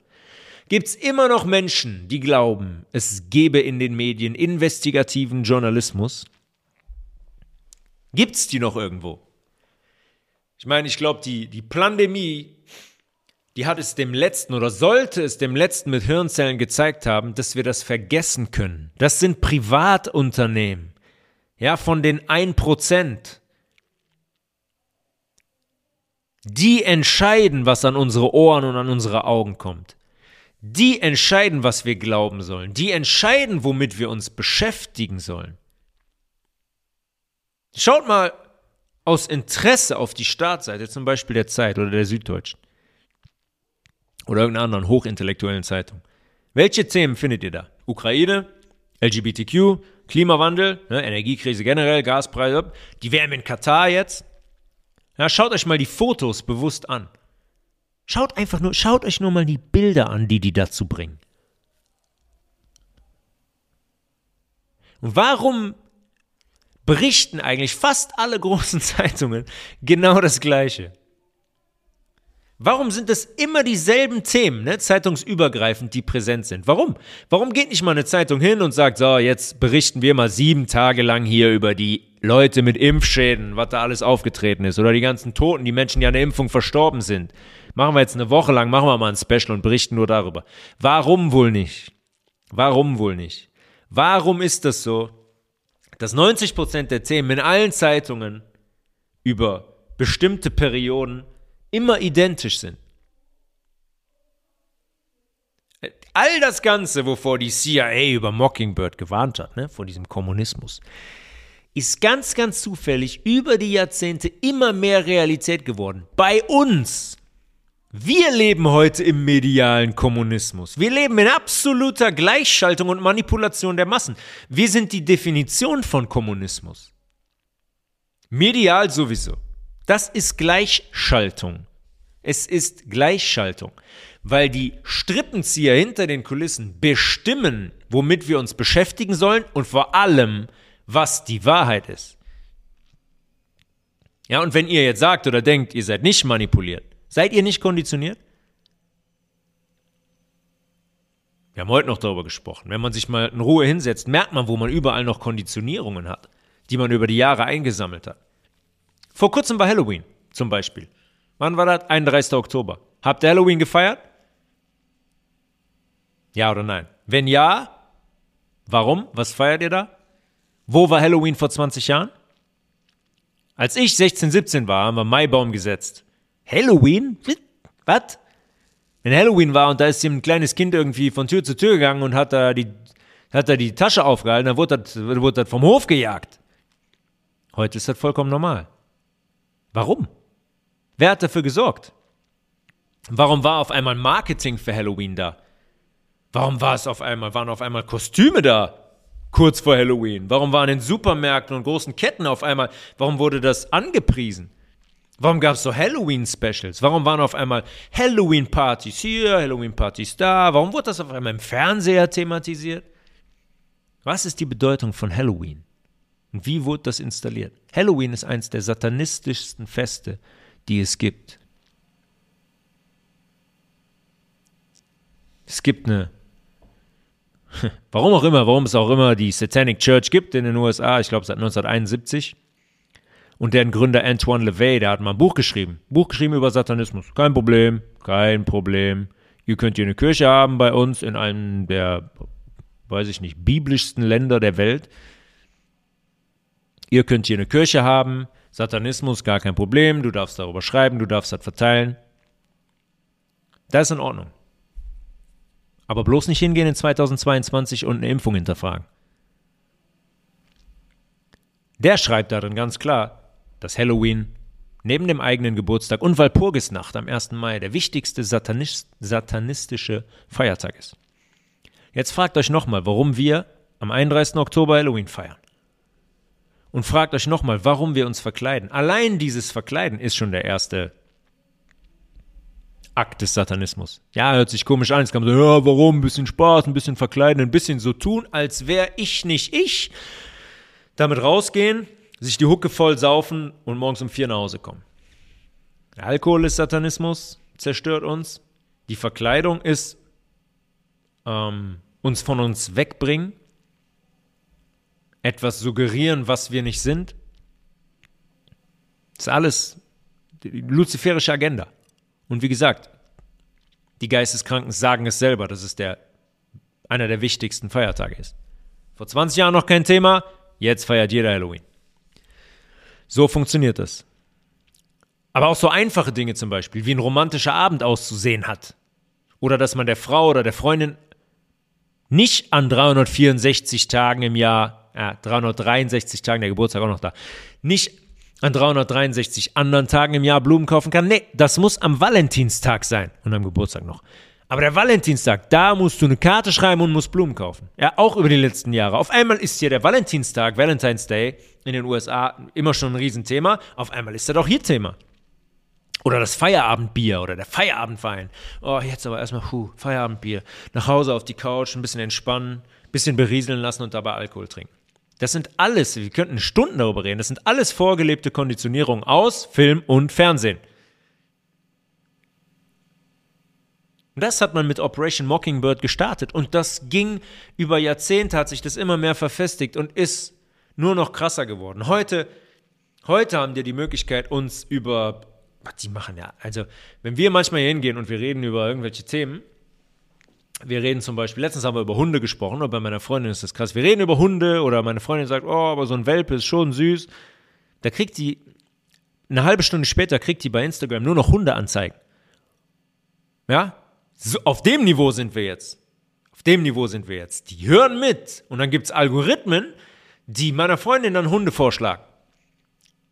Gibt es immer noch Menschen, die glauben, es gebe in den Medien investigativen Journalismus? Gibt es die noch irgendwo? Ich meine, ich glaube, die, die Pandemie die hat es dem Letzten oder sollte es dem Letzten mit Hirnzellen gezeigt haben, dass wir das vergessen können. Das sind Privatunternehmen. Ja, von den 1%. Die entscheiden, was an unsere Ohren und an unsere Augen kommt. Die entscheiden, was wir glauben sollen. Die entscheiden, womit wir uns beschäftigen sollen. Schaut mal aus Interesse auf die Startseite, zum Beispiel der Zeit oder der Süddeutschen oder irgendeiner anderen hochintellektuellen Zeitung. Welche Themen findet ihr da? Ukraine, LGBTQ, Klimawandel, ne, Energiekrise generell, Gaspreise, die WM in Katar jetzt. Ja, schaut euch mal die Fotos bewusst an. Schaut einfach nur, schaut euch nur mal die Bilder an, die die dazu bringen. Und warum berichten eigentlich fast alle großen Zeitungen genau das Gleiche? Warum sind es immer dieselben Themen, ne, zeitungsübergreifend, die präsent sind? Warum? Warum geht nicht mal eine Zeitung hin und sagt, so, jetzt berichten wir mal sieben Tage lang hier über die Leute mit Impfschäden, was da alles aufgetreten ist, oder die ganzen Toten, die Menschen, die an der Impfung verstorben sind. Machen wir jetzt eine Woche lang, machen wir mal ein Special und berichten nur darüber. Warum wohl nicht? Warum wohl nicht? Warum ist das so, dass 90 Prozent der Themen in allen Zeitungen über bestimmte Perioden immer identisch sind. All das Ganze, wovor die CIA über Mockingbird gewarnt hat, ne, vor diesem Kommunismus, ist ganz, ganz zufällig über die Jahrzehnte immer mehr Realität geworden. Bei uns. Wir leben heute im medialen Kommunismus. Wir leben in absoluter Gleichschaltung und Manipulation der Massen. Wir sind die Definition von Kommunismus. Medial sowieso. Das ist Gleichschaltung. Es ist Gleichschaltung, weil die Strippenzieher hinter den Kulissen bestimmen, womit wir uns beschäftigen sollen und vor allem, was die Wahrheit ist. Ja, und wenn ihr jetzt sagt oder denkt, ihr seid nicht manipuliert, seid ihr nicht konditioniert? Wir haben heute noch darüber gesprochen. Wenn man sich mal in Ruhe hinsetzt, merkt man, wo man überall noch Konditionierungen hat, die man über die Jahre eingesammelt hat. Vor kurzem war Halloween zum Beispiel. Wann war das? 31. Oktober. Habt ihr Halloween gefeiert? Ja oder nein? Wenn ja, warum? Was feiert ihr da? Wo war Halloween vor 20 Jahren? Als ich 16, 17 war, haben wir Maibaum gesetzt. Halloween? Was? Wenn Halloween war und da ist ein kleines Kind irgendwie von Tür zu Tür gegangen und hat da die, hat da die Tasche aufgehalten, dann wurde das, wurde das vom Hof gejagt. Heute ist das vollkommen normal. Warum? Wer hat dafür gesorgt? Warum war auf einmal Marketing für Halloween da? Warum war es auf einmal, waren auf einmal Kostüme da? kurz vor Halloween? Warum waren in Supermärkten und großen Ketten auf einmal, warum wurde das angepriesen? Warum gab es so Halloween-Specials? Warum waren auf einmal Halloween-Partys hier, Halloween-Partys da? Warum wurde das auf einmal im Fernseher thematisiert? Was ist die Bedeutung von Halloween? Und wie wurde das installiert? Halloween ist eines der satanistischsten Feste, die es gibt. Es gibt eine warum auch immer, warum es auch immer die Satanic Church gibt in den USA, ich glaube seit 1971. Und deren Gründer Antoine LeVay, der hat mal ein Buch geschrieben. Buch geschrieben über Satanismus. Kein Problem, kein Problem. Ihr könnt hier eine Kirche haben bei uns in einem der, weiß ich nicht, biblischsten Länder der Welt. Ihr könnt hier eine Kirche haben. Satanismus, gar kein Problem. Du darfst darüber schreiben, du darfst das verteilen. Das ist in Ordnung. Aber bloß nicht hingehen in 2022 und eine Impfung hinterfragen. Der schreibt darin ganz klar, dass Halloween neben dem eigenen Geburtstag und Walpurgisnacht am 1. Mai der wichtigste Satanist, satanistische Feiertag ist. Jetzt fragt euch nochmal, warum wir am 31. Oktober Halloween feiern. Und fragt euch nochmal, warum wir uns verkleiden. Allein dieses Verkleiden ist schon der erste Akt des Satanismus. Ja, hört sich komisch an. Jetzt kann man sagen, ja, warum? Ein bisschen Spaß, ein bisschen verkleiden, ein bisschen so tun, als wäre ich nicht ich. Damit rausgehen, sich die Hucke voll saufen und morgens um vier nach Hause kommen. Der Alkohol ist Satanismus, zerstört uns. Die Verkleidung ist ähm, uns von uns wegbringen, etwas suggerieren, was wir nicht sind. Das ist alles die luziferische Agenda. Und wie gesagt, die Geisteskranken sagen es selber, dass es der, einer der wichtigsten Feiertage ist. Vor 20 Jahren noch kein Thema, jetzt feiert jeder Halloween. So funktioniert das. Aber auch so einfache Dinge zum Beispiel, wie ein romantischer Abend auszusehen hat. Oder dass man der Frau oder der Freundin nicht an 364 Tagen im Jahr, äh, 363 Tagen, der Geburtstag auch noch da, nicht an 363 anderen Tagen im Jahr Blumen kaufen kann. Nee, das muss am Valentinstag sein und am Geburtstag noch. Aber der Valentinstag, da musst du eine Karte schreiben und musst Blumen kaufen. Ja, auch über die letzten Jahre. Auf einmal ist hier der Valentinstag, Valentine's Day in den USA immer schon ein Riesenthema. Auf einmal ist er doch hier Thema. Oder das Feierabendbier oder der Feierabendwein. Oh, jetzt aber erstmal, puh, Feierabendbier. Nach Hause auf die Couch, ein bisschen entspannen, ein bisschen berieseln lassen und dabei Alkohol trinken. Das sind alles, wir könnten Stunden darüber reden, das sind alles vorgelebte Konditionierungen aus Film und Fernsehen. Das hat man mit Operation Mockingbird gestartet und das ging über Jahrzehnte, hat sich das immer mehr verfestigt und ist nur noch krasser geworden. Heute, heute haben wir die Möglichkeit, uns über, was die machen ja, also wenn wir manchmal hier hingehen und wir reden über irgendwelche Themen, wir reden zum Beispiel, letztens haben wir über Hunde gesprochen, oder bei meiner Freundin ist das krass. Wir reden über Hunde oder meine Freundin sagt, oh, aber so ein Welpe ist schon süß. Da kriegt die, eine halbe Stunde später kriegt die bei Instagram nur noch Hundeanzeigen. Ja? So, auf dem Niveau sind wir jetzt. Auf dem Niveau sind wir jetzt. Die hören mit. Und dann gibt es Algorithmen, die meiner Freundin dann Hunde vorschlagen.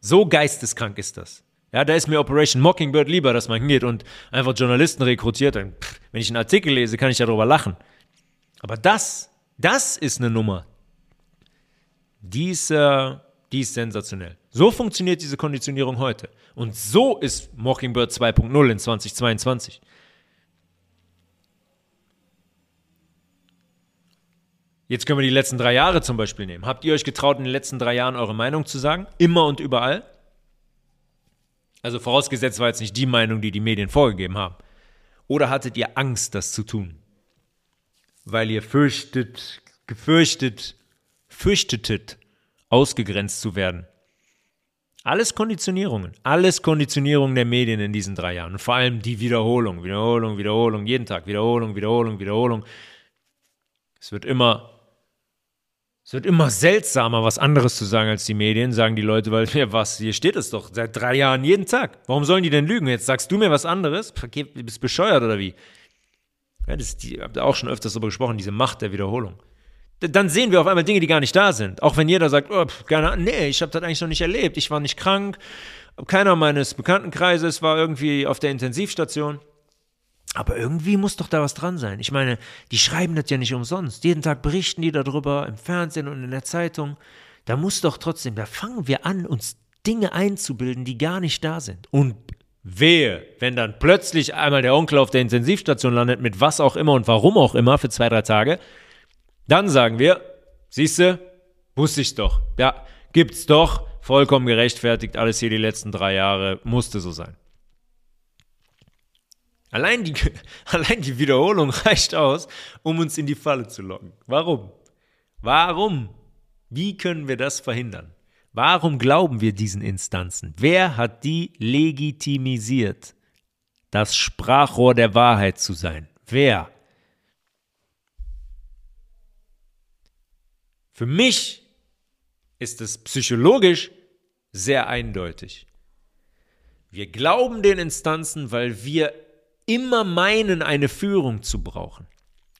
So geisteskrank ist das. Ja, da ist mir Operation Mockingbird lieber, dass man hingeht und einfach Journalisten rekrutiert. Dann, wenn ich einen Artikel lese, kann ich darüber lachen. Aber das, das ist eine Nummer. Die ist, äh, die ist sensationell. So funktioniert diese Konditionierung heute. Und so ist Mockingbird 2.0 in 2022. Jetzt können wir die letzten drei Jahre zum Beispiel nehmen. Habt ihr euch getraut, in den letzten drei Jahren eure Meinung zu sagen? Immer und überall? Also vorausgesetzt war jetzt nicht die Meinung, die die Medien vorgegeben haben. Oder hattet ihr Angst, das zu tun? Weil ihr fürchtet, gefürchtet, fürchtetet, ausgegrenzt zu werden. Alles Konditionierungen, alles Konditionierungen der Medien in diesen drei Jahren. Und vor allem die Wiederholung, Wiederholung, Wiederholung, jeden Tag, Wiederholung, Wiederholung, Wiederholung. Es wird immer es wird immer seltsamer, was anderes zu sagen als die Medien, sagen die Leute, weil, ja, was, hier steht es doch seit drei Jahren jeden Tag. Warum sollen die denn lügen? Jetzt sagst du mir was anderes? Du bist bescheuert oder wie? Ja, das ist die, habt ihr auch schon öfters darüber gesprochen, diese Macht der Wiederholung. Dann sehen wir auf einmal Dinge, die gar nicht da sind. Auch wenn jeder sagt, oh, keine Ahnung, nee, ich habe das eigentlich noch nicht erlebt. Ich war nicht krank. Keiner meines Bekanntenkreises war irgendwie auf der Intensivstation. Aber irgendwie muss doch da was dran sein. Ich meine, die schreiben das ja nicht umsonst. Jeden Tag berichten die darüber im Fernsehen und in der Zeitung. Da muss doch trotzdem, da fangen wir an, uns Dinge einzubilden, die gar nicht da sind. Und wehe, wenn dann plötzlich einmal der Onkel auf der Intensivstation landet, mit was auch immer und warum auch immer für zwei, drei Tage, dann sagen wir, siehste, wusste ich doch. Ja, gibt's doch, vollkommen gerechtfertigt, alles hier die letzten drei Jahre, musste so sein. Allein die, allein die Wiederholung reicht aus, um uns in die Falle zu locken. Warum? Warum? Wie können wir das verhindern? Warum glauben wir diesen Instanzen? Wer hat die legitimisiert, das Sprachrohr der Wahrheit zu sein? Wer? Für mich ist es psychologisch sehr eindeutig. Wir glauben den Instanzen, weil wir immer meinen, eine Führung zu brauchen.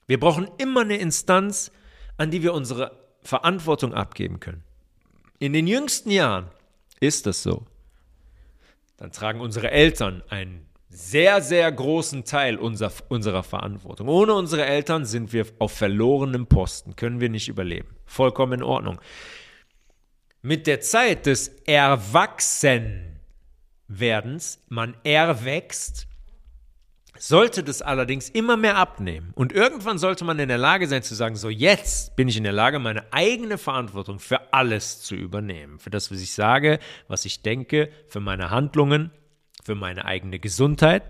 Wir brauchen immer eine Instanz, an die wir unsere Verantwortung abgeben können. In den jüngsten Jahren ist das so. Dann tragen unsere Eltern einen sehr, sehr großen Teil unserer, unserer Verantwortung. Ohne unsere Eltern sind wir auf verlorenem Posten, können wir nicht überleben. Vollkommen in Ordnung. Mit der Zeit des Erwachsenwerdens, man erwächst, sollte das allerdings immer mehr abnehmen. Und irgendwann sollte man in der Lage sein zu sagen, so jetzt bin ich in der Lage, meine eigene Verantwortung für alles zu übernehmen. Für das, was ich sage, was ich denke, für meine Handlungen, für meine eigene Gesundheit.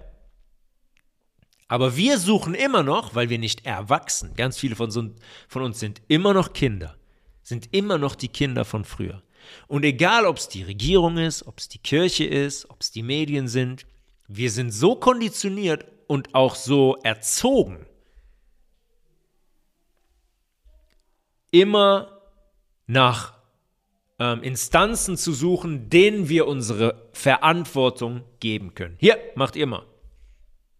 Aber wir suchen immer noch, weil wir nicht erwachsen, ganz viele von, so, von uns sind immer noch Kinder, sind immer noch die Kinder von früher. Und egal, ob es die Regierung ist, ob es die Kirche ist, ob es die Medien sind, wir sind so konditioniert und auch so erzogen, immer nach ähm, Instanzen zu suchen, denen wir unsere Verantwortung geben können. Hier, macht ihr mal.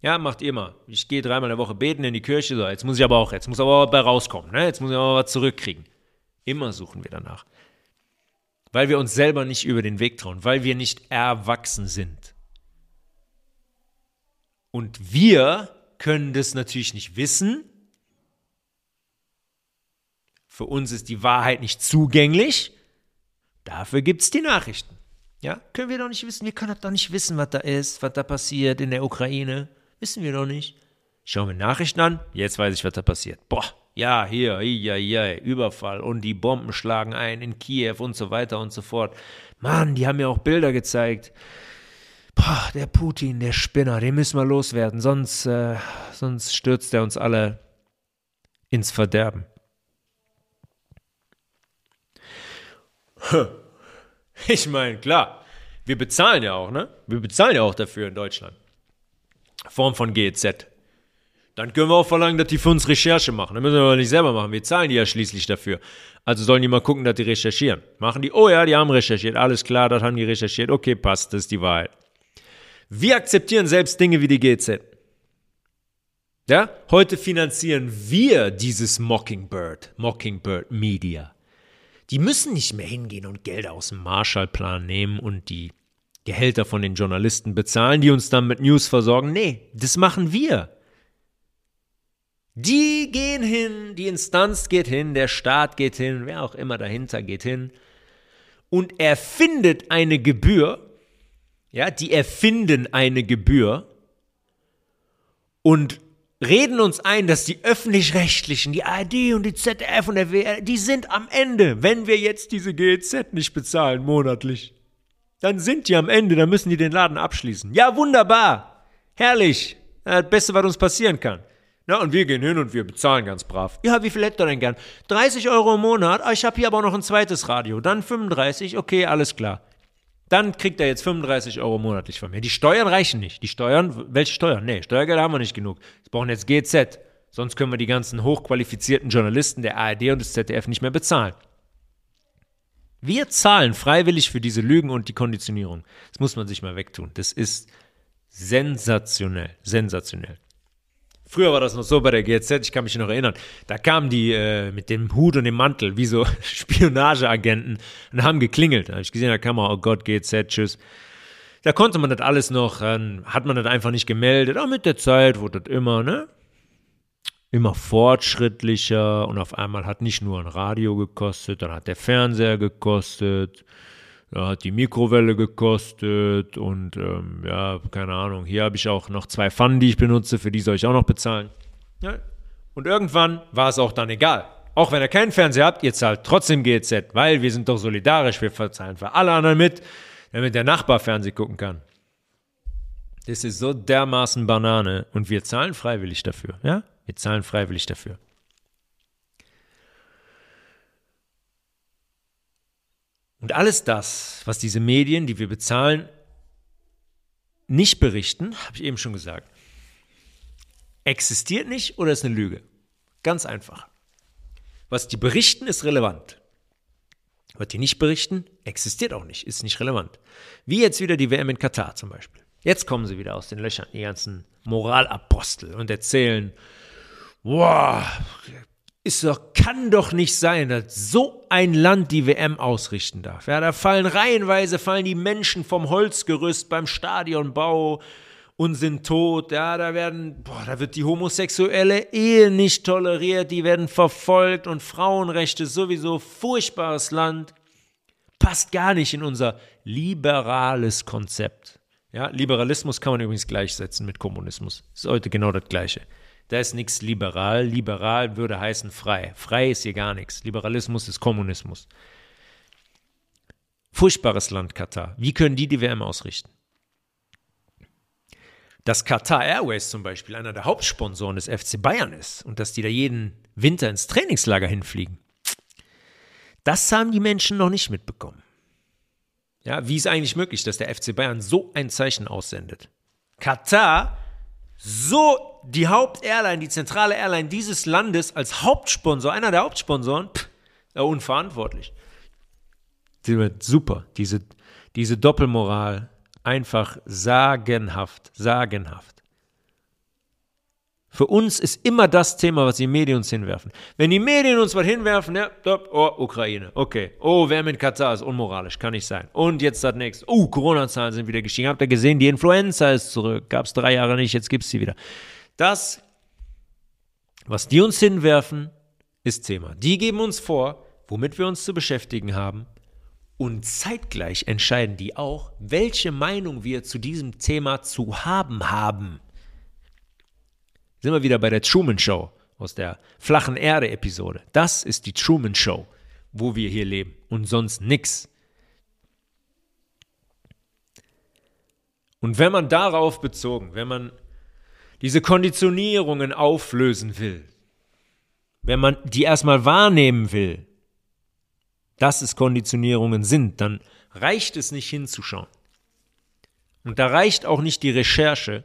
Ja, macht ihr mal. Ich gehe dreimal in der Woche beten in die Kirche. So, jetzt muss ich aber auch, jetzt muss aber bei rauskommen. Ne? Jetzt muss ich aber was zurückkriegen. Immer suchen wir danach. Weil wir uns selber nicht über den Weg trauen, weil wir nicht erwachsen sind. Und wir können das natürlich nicht wissen. Für uns ist die Wahrheit nicht zugänglich. Dafür gibt es die Nachrichten. Ja, können wir doch nicht wissen. Wir können doch nicht wissen, was da ist, was da passiert in der Ukraine. Wissen wir doch nicht. Schauen wir Nachrichten an. Jetzt weiß ich, was da passiert. Boah, ja, hier, ja, ja, Überfall und die Bomben schlagen ein in Kiew und so weiter und so fort. Mann, die haben mir auch Bilder gezeigt boah, der Putin, der Spinner, den müssen wir loswerden, sonst, äh, sonst stürzt er uns alle ins Verderben. Ich meine, klar, wir bezahlen ja auch, ne? Wir bezahlen ja auch dafür in Deutschland. Form von GEZ. Dann können wir auch verlangen, dass die für uns Recherche machen. Das müssen wir aber nicht selber machen. Wir zahlen die ja schließlich dafür. Also sollen die mal gucken, dass die recherchieren. Machen die, oh ja, die haben recherchiert. Alles klar, das haben die recherchiert. Okay, passt, das ist die Wahrheit. Wir akzeptieren selbst Dinge wie die GZ. Ja? Heute finanzieren wir dieses Mockingbird, Mockingbird Media. Die müssen nicht mehr hingehen und Gelder aus dem Marshallplan nehmen und die Gehälter von den Journalisten bezahlen, die uns dann mit News versorgen. Nee, das machen wir. Die gehen hin, die Instanz geht hin, der Staat geht hin, wer auch immer dahinter geht hin und erfindet eine Gebühr, ja, die erfinden eine Gebühr und reden uns ein, dass die öffentlich-rechtlichen, die ARD und die ZDF und der WR, die sind am Ende, wenn wir jetzt diese GEZ nicht bezahlen monatlich. Dann sind die am Ende, dann müssen die den Laden abschließen. Ja, wunderbar. Herrlich. Das Beste, was uns passieren kann. Na, und wir gehen hin und wir bezahlen ganz brav. Ja, wie viel hättet ihr denn gern? 30 Euro im Monat. Ah, ich habe hier aber noch ein zweites Radio. Dann 35. Okay, alles klar. Dann kriegt er jetzt 35 Euro monatlich von mir. Die Steuern reichen nicht. Die Steuern, welche Steuern? Nee, Steuergelder haben wir nicht genug. Wir brauchen jetzt GZ. Sonst können wir die ganzen hochqualifizierten Journalisten der ARD und des ZDF nicht mehr bezahlen. Wir zahlen freiwillig für diese Lügen und die Konditionierung. Das muss man sich mal wegtun. Das ist sensationell. Sensationell. Früher war das noch so bei der GZ, ich kann mich noch erinnern. Da kamen die äh, mit dem Hut und dem Mantel, wie so Spionageagenten, und haben geklingelt. Da habe ich gesehen, da kam man, oh Gott, GZ, tschüss. Da konnte man das alles noch, äh, hat man das einfach nicht gemeldet. Aber mit der Zeit wurde das immer, ne? Immer fortschrittlicher und auf einmal hat nicht nur ein Radio gekostet, dann hat der Fernseher gekostet ja, hat die Mikrowelle gekostet und ähm, ja, keine Ahnung. Hier habe ich auch noch zwei Pfannen, die ich benutze, für die soll ich auch noch bezahlen. Ja. Und irgendwann war es auch dann egal. Auch wenn ihr keinen Fernseher habt, ihr zahlt trotzdem GZ, weil wir sind doch solidarisch, wir verzahlen für alle anderen mit, damit der Nachbar Fernsehen gucken kann. Das ist so dermaßen Banane und wir zahlen freiwillig dafür, ja? Wir zahlen freiwillig dafür. Und alles das, was diese Medien, die wir bezahlen, nicht berichten, habe ich eben schon gesagt, existiert nicht oder ist eine Lüge. Ganz einfach. Was die berichten, ist relevant. Was die nicht berichten, existiert auch nicht, ist nicht relevant. Wie jetzt wieder die WM in Katar zum Beispiel. Jetzt kommen sie wieder aus den Löchern, die ganzen Moralapostel und erzählen, wow, ist doch, kann doch nicht sein, dass so ein Land die WM ausrichten darf. Ja, da fallen reihenweise fallen die Menschen vom Holzgerüst beim Stadionbau und sind tot. Ja, da werden, boah, da wird die homosexuelle Ehe nicht toleriert, die werden verfolgt und Frauenrechte sowieso furchtbares Land. Passt gar nicht in unser liberales Konzept. Ja, Liberalismus kann man übrigens gleichsetzen mit Kommunismus. Ist heute genau das Gleiche. Da ist nichts liberal. Liberal würde heißen frei. Frei ist hier gar nichts. Liberalismus ist Kommunismus. Furchtbares Land Katar. Wie können die die WM ausrichten? Dass Qatar Airways zum Beispiel einer der Hauptsponsoren des FC Bayern ist und dass die da jeden Winter ins Trainingslager hinfliegen, das haben die Menschen noch nicht mitbekommen. Ja, wie ist eigentlich möglich, dass der FC Bayern so ein Zeichen aussendet? Katar so die Hauptairline, die zentrale Airline dieses Landes als Hauptsponsor, einer der Hauptsponsoren, pff, ja, unverantwortlich. Super, diese, diese Doppelmoral, einfach sagenhaft, sagenhaft. Für uns ist immer das Thema, was die Medien uns hinwerfen. Wenn die Medien uns was hinwerfen, ja, oh, Ukraine, okay. Oh, wer mit Katar ist unmoralisch, kann nicht sein. Und jetzt das nächste. Oh, Corona-Zahlen sind wieder gestiegen. Habt ihr gesehen, die Influenza ist zurück. Gab es drei Jahre nicht, jetzt gibt es sie wieder. Das, was die uns hinwerfen, ist Thema. Die geben uns vor, womit wir uns zu beschäftigen haben. Und zeitgleich entscheiden die auch, welche Meinung wir zu diesem Thema zu haben haben. Sind wir wieder bei der Truman Show aus der flachen Erde-Episode. Das ist die Truman Show, wo wir hier leben und sonst nix. Und wenn man darauf bezogen, wenn man diese Konditionierungen auflösen will, wenn man die erstmal wahrnehmen will, dass es Konditionierungen sind, dann reicht es nicht hinzuschauen. Und da reicht auch nicht die Recherche,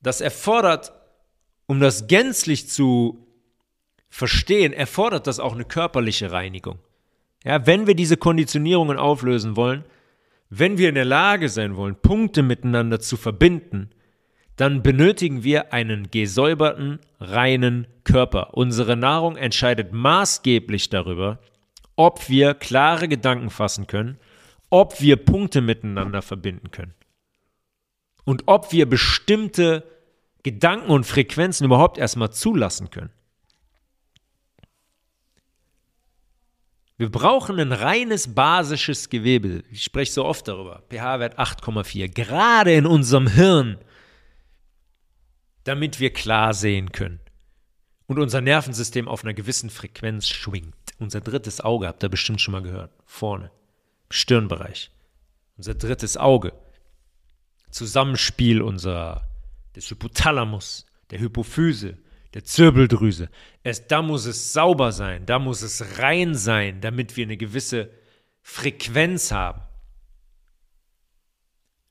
das erfordert, um das gänzlich zu verstehen, erfordert das auch eine körperliche Reinigung. Ja, wenn wir diese Konditionierungen auflösen wollen, wenn wir in der Lage sein wollen, Punkte miteinander zu verbinden, dann benötigen wir einen gesäuberten, reinen Körper. Unsere Nahrung entscheidet maßgeblich darüber, ob wir klare Gedanken fassen können, ob wir Punkte miteinander verbinden können und ob wir bestimmte Gedanken und Frequenzen überhaupt erstmal zulassen können. Wir brauchen ein reines basisches Gewebe. Ich spreche so oft darüber. pH-Wert 8,4. Gerade in unserem Hirn, damit wir klar sehen können. Und unser Nervensystem auf einer gewissen Frequenz schwingt. Unser drittes Auge, habt ihr bestimmt schon mal gehört. Vorne. Stirnbereich. Unser drittes Auge. Zusammenspiel unserer, des Hypothalamus, der Hypophyse, der Zirbeldrüse. Es, da muss es sauber sein, da muss es rein sein, damit wir eine gewisse Frequenz haben.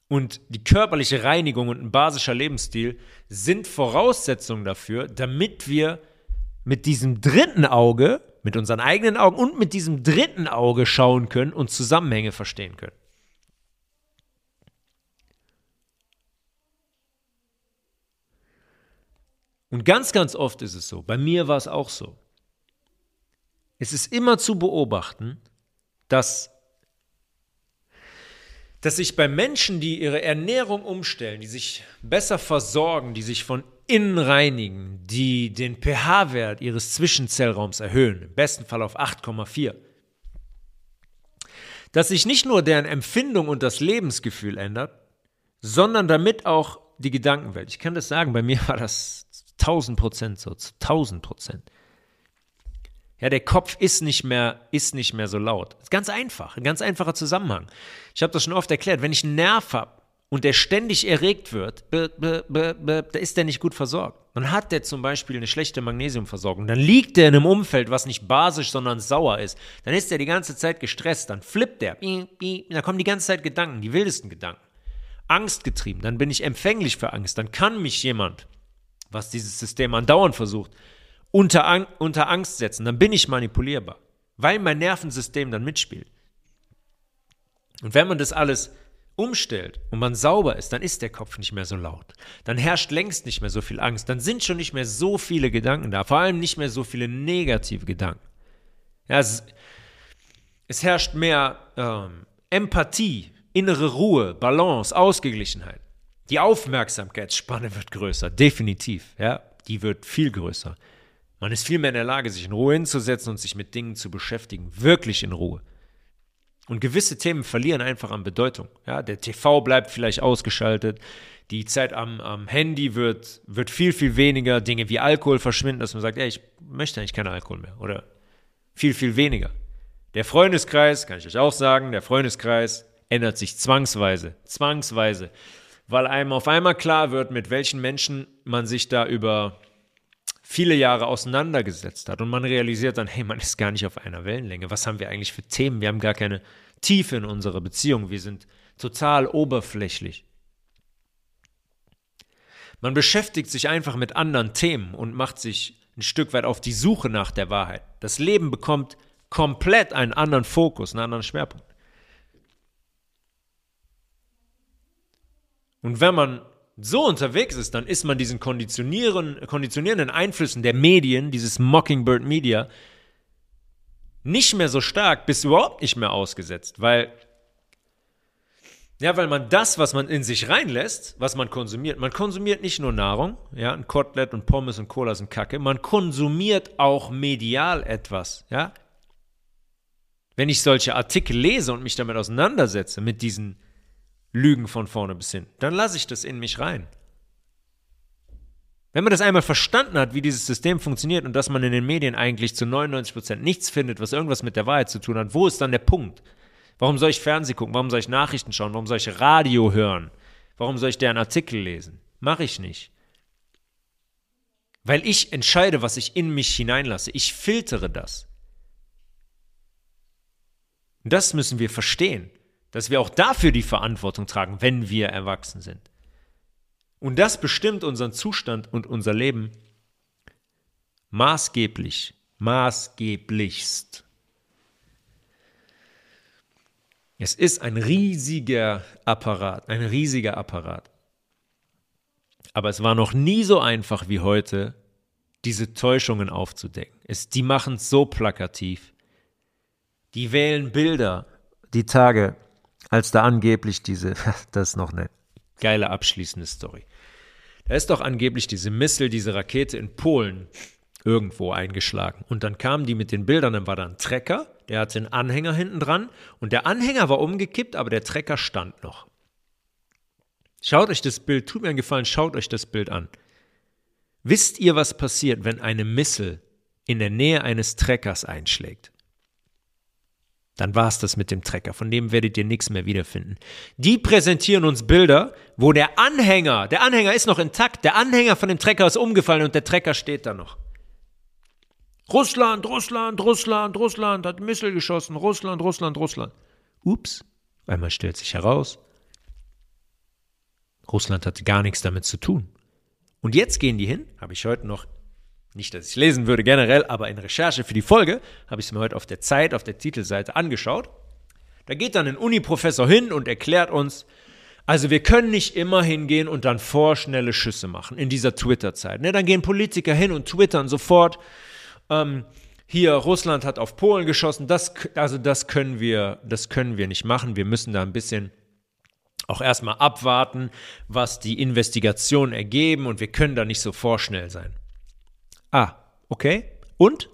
Und die körperliche Reinigung und ein basischer Lebensstil sind Voraussetzungen dafür, damit wir mit diesem dritten Auge, mit unseren eigenen Augen und mit diesem dritten Auge schauen können und Zusammenhänge verstehen können. Und ganz, ganz oft ist es so, bei mir war es auch so. Es ist immer zu beobachten, dass, dass sich bei Menschen, die ihre Ernährung umstellen, die sich besser versorgen, die sich von innen reinigen, die den pH-Wert ihres Zwischenzellraums erhöhen, im besten Fall auf 8,4, dass sich nicht nur deren Empfindung und das Lebensgefühl ändert, sondern damit auch die Gedankenwelt. Ich kann das sagen, bei mir war das 1000 Prozent so, zu 1000 Prozent. Ja, der Kopf ist nicht mehr, ist nicht mehr so laut. Ganz einfach, ein ganz einfacher Zusammenhang. Ich habe das schon oft erklärt. Wenn ich einen Nerv habe und der ständig erregt wird, da ist der nicht gut versorgt. Dann hat der zum Beispiel eine schlechte Magnesiumversorgung. Dann liegt der in einem Umfeld, was nicht basisch, sondern sauer ist. Dann ist der die ganze Zeit gestresst. Dann flippt der. Da kommen die ganze Zeit Gedanken, die wildesten Gedanken. Angstgetrieben. Dann bin ich empfänglich für Angst. Dann kann mich jemand was dieses System andauernd versucht, unter, Ang unter Angst setzen, dann bin ich manipulierbar, weil mein Nervensystem dann mitspielt. Und wenn man das alles umstellt und man sauber ist, dann ist der Kopf nicht mehr so laut. Dann herrscht längst nicht mehr so viel Angst. Dann sind schon nicht mehr so viele Gedanken da. Vor allem nicht mehr so viele negative Gedanken. Ja, es, es herrscht mehr ähm, Empathie, innere Ruhe, Balance, Ausgeglichenheit. Die Aufmerksamkeitsspanne wird größer, definitiv. Ja, die wird viel größer. Man ist viel mehr in der Lage, sich in Ruhe hinzusetzen und sich mit Dingen zu beschäftigen, wirklich in Ruhe. Und gewisse Themen verlieren einfach an Bedeutung. Ja, der TV bleibt vielleicht ausgeschaltet, die Zeit am, am Handy wird, wird viel, viel weniger. Dinge wie Alkohol verschwinden, dass man sagt, ey, ich möchte eigentlich keinen Alkohol mehr. Oder viel, viel weniger. Der Freundeskreis, kann ich euch auch sagen, der Freundeskreis ändert sich zwangsweise. Zwangsweise weil einem auf einmal klar wird, mit welchen Menschen man sich da über viele Jahre auseinandergesetzt hat und man realisiert dann, hey, man ist gar nicht auf einer Wellenlänge. Was haben wir eigentlich für Themen? Wir haben gar keine Tiefe in unserer Beziehung. Wir sind total oberflächlich. Man beschäftigt sich einfach mit anderen Themen und macht sich ein Stück weit auf die Suche nach der Wahrheit. Das Leben bekommt komplett einen anderen Fokus, einen anderen Schwerpunkt. Und wenn man so unterwegs ist, dann ist man diesen konditionierenden Einflüssen der Medien, dieses Mockingbird Media, nicht mehr so stark bis überhaupt nicht mehr ausgesetzt, weil ja, weil man das, was man in sich reinlässt, was man konsumiert, man konsumiert nicht nur Nahrung, ja, ein Kotelett und Pommes und Cola sind Kacke, man konsumiert auch medial etwas, ja. Wenn ich solche Artikel lese und mich damit auseinandersetze, mit diesen Lügen von vorne bis hin. Dann lasse ich das in mich rein. Wenn man das einmal verstanden hat, wie dieses System funktioniert und dass man in den Medien eigentlich zu 99% nichts findet, was irgendwas mit der Wahrheit zu tun hat, wo ist dann der Punkt? Warum soll ich Fernsehen gucken? Warum soll ich Nachrichten schauen? Warum soll ich Radio hören? Warum soll ich deren Artikel lesen? Mache ich nicht. Weil ich entscheide, was ich in mich hineinlasse. Ich filtere das. Das müssen wir verstehen dass wir auch dafür die Verantwortung tragen, wenn wir erwachsen sind. Und das bestimmt unseren Zustand und unser Leben maßgeblich, maßgeblichst. Es ist ein riesiger Apparat, ein riesiger Apparat. Aber es war noch nie so einfach wie heute, diese Täuschungen aufzudecken. Es, die machen es so plakativ. Die wählen Bilder, die Tage, als da angeblich diese, das ist noch eine geile abschließende Story. Da ist doch angeblich diese Missile, diese Rakete in Polen irgendwo eingeschlagen. Und dann kamen die mit den Bildern, dann war da ein Trecker, der hatte einen Anhänger hinten dran und der Anhänger war umgekippt, aber der Trecker stand noch. Schaut euch das Bild, tut mir einen Gefallen, schaut euch das Bild an. Wisst ihr, was passiert, wenn eine Missile in der Nähe eines Treckers einschlägt? Dann war es das mit dem Trecker. Von dem werdet ihr nichts mehr wiederfinden. Die präsentieren uns Bilder, wo der Anhänger, der Anhänger ist noch intakt, der Anhänger von dem Trecker ist umgefallen und der Trecker steht da noch. Russland, Russland, Russland, Russland hat Missile geschossen. Russland, Russland, Russland. Ups, einmal stellt sich heraus, Russland hatte gar nichts damit zu tun. Und jetzt gehen die hin, habe ich heute noch, nicht, dass ich lesen würde generell, aber in Recherche für die Folge, habe ich es mir heute auf der Zeit, auf der Titelseite angeschaut. Da geht dann ein Uni-Professor hin und erklärt uns, also wir können nicht immer hingehen und dann vorschnelle Schüsse machen in dieser Twitter-Zeit. Ne, dann gehen Politiker hin und twittern sofort, ähm, hier Russland hat auf Polen geschossen, das, also das können wir, das können wir nicht machen. Wir müssen da ein bisschen auch erstmal abwarten, was die Investigationen ergeben und wir können da nicht so vorschnell sein. Ah, okay. Und?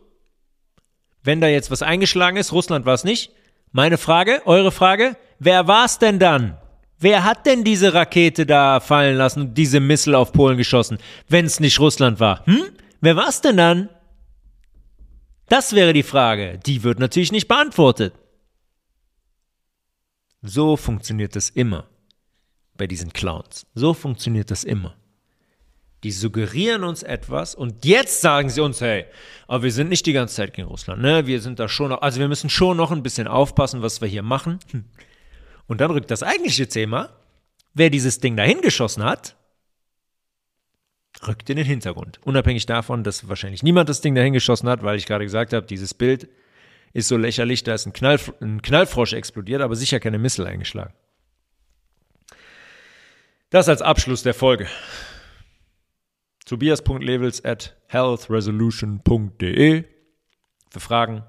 Wenn da jetzt was eingeschlagen ist, Russland war es nicht. Meine Frage, eure Frage, wer war es denn dann? Wer hat denn diese Rakete da fallen lassen diese Missile auf Polen geschossen, wenn es nicht Russland war? Hm? Wer war es denn dann? Das wäre die Frage. Die wird natürlich nicht beantwortet. So funktioniert es immer bei diesen Clowns. So funktioniert das immer. Die suggerieren uns etwas und jetzt sagen sie uns, hey, aber wir sind nicht die ganze Zeit gegen Russland, ne? Wir sind da schon noch, also wir müssen schon noch ein bisschen aufpassen, was wir hier machen. Hm. Und dann rückt das eigentliche Thema, wer dieses Ding dahin geschossen hat, rückt in den Hintergrund. Unabhängig davon, dass wahrscheinlich niemand das Ding dahin geschossen hat, weil ich gerade gesagt habe, dieses Bild ist so lächerlich, da ist ein, Knall, ein Knallfrosch explodiert, aber sicher keine Missile eingeschlagen. Das als Abschluss der Folge. Tobias.levels at healthresolution.de für Fragen,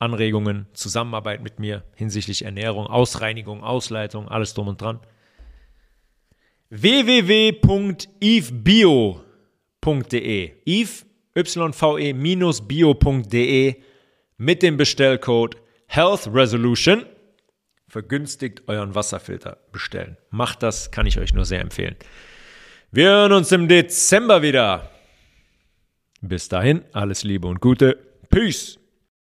Anregungen, Zusammenarbeit mit mir hinsichtlich Ernährung, Ausreinigung, Ausleitung, alles drum und dran. www.evebio.de Eve, yve-bio.de mit dem Bestellcode Health Resolution vergünstigt euren Wasserfilter bestellen. Macht das, kann ich euch nur sehr empfehlen. Wir hören uns im Dezember wieder. Bis dahin, alles Liebe und Gute. Peace.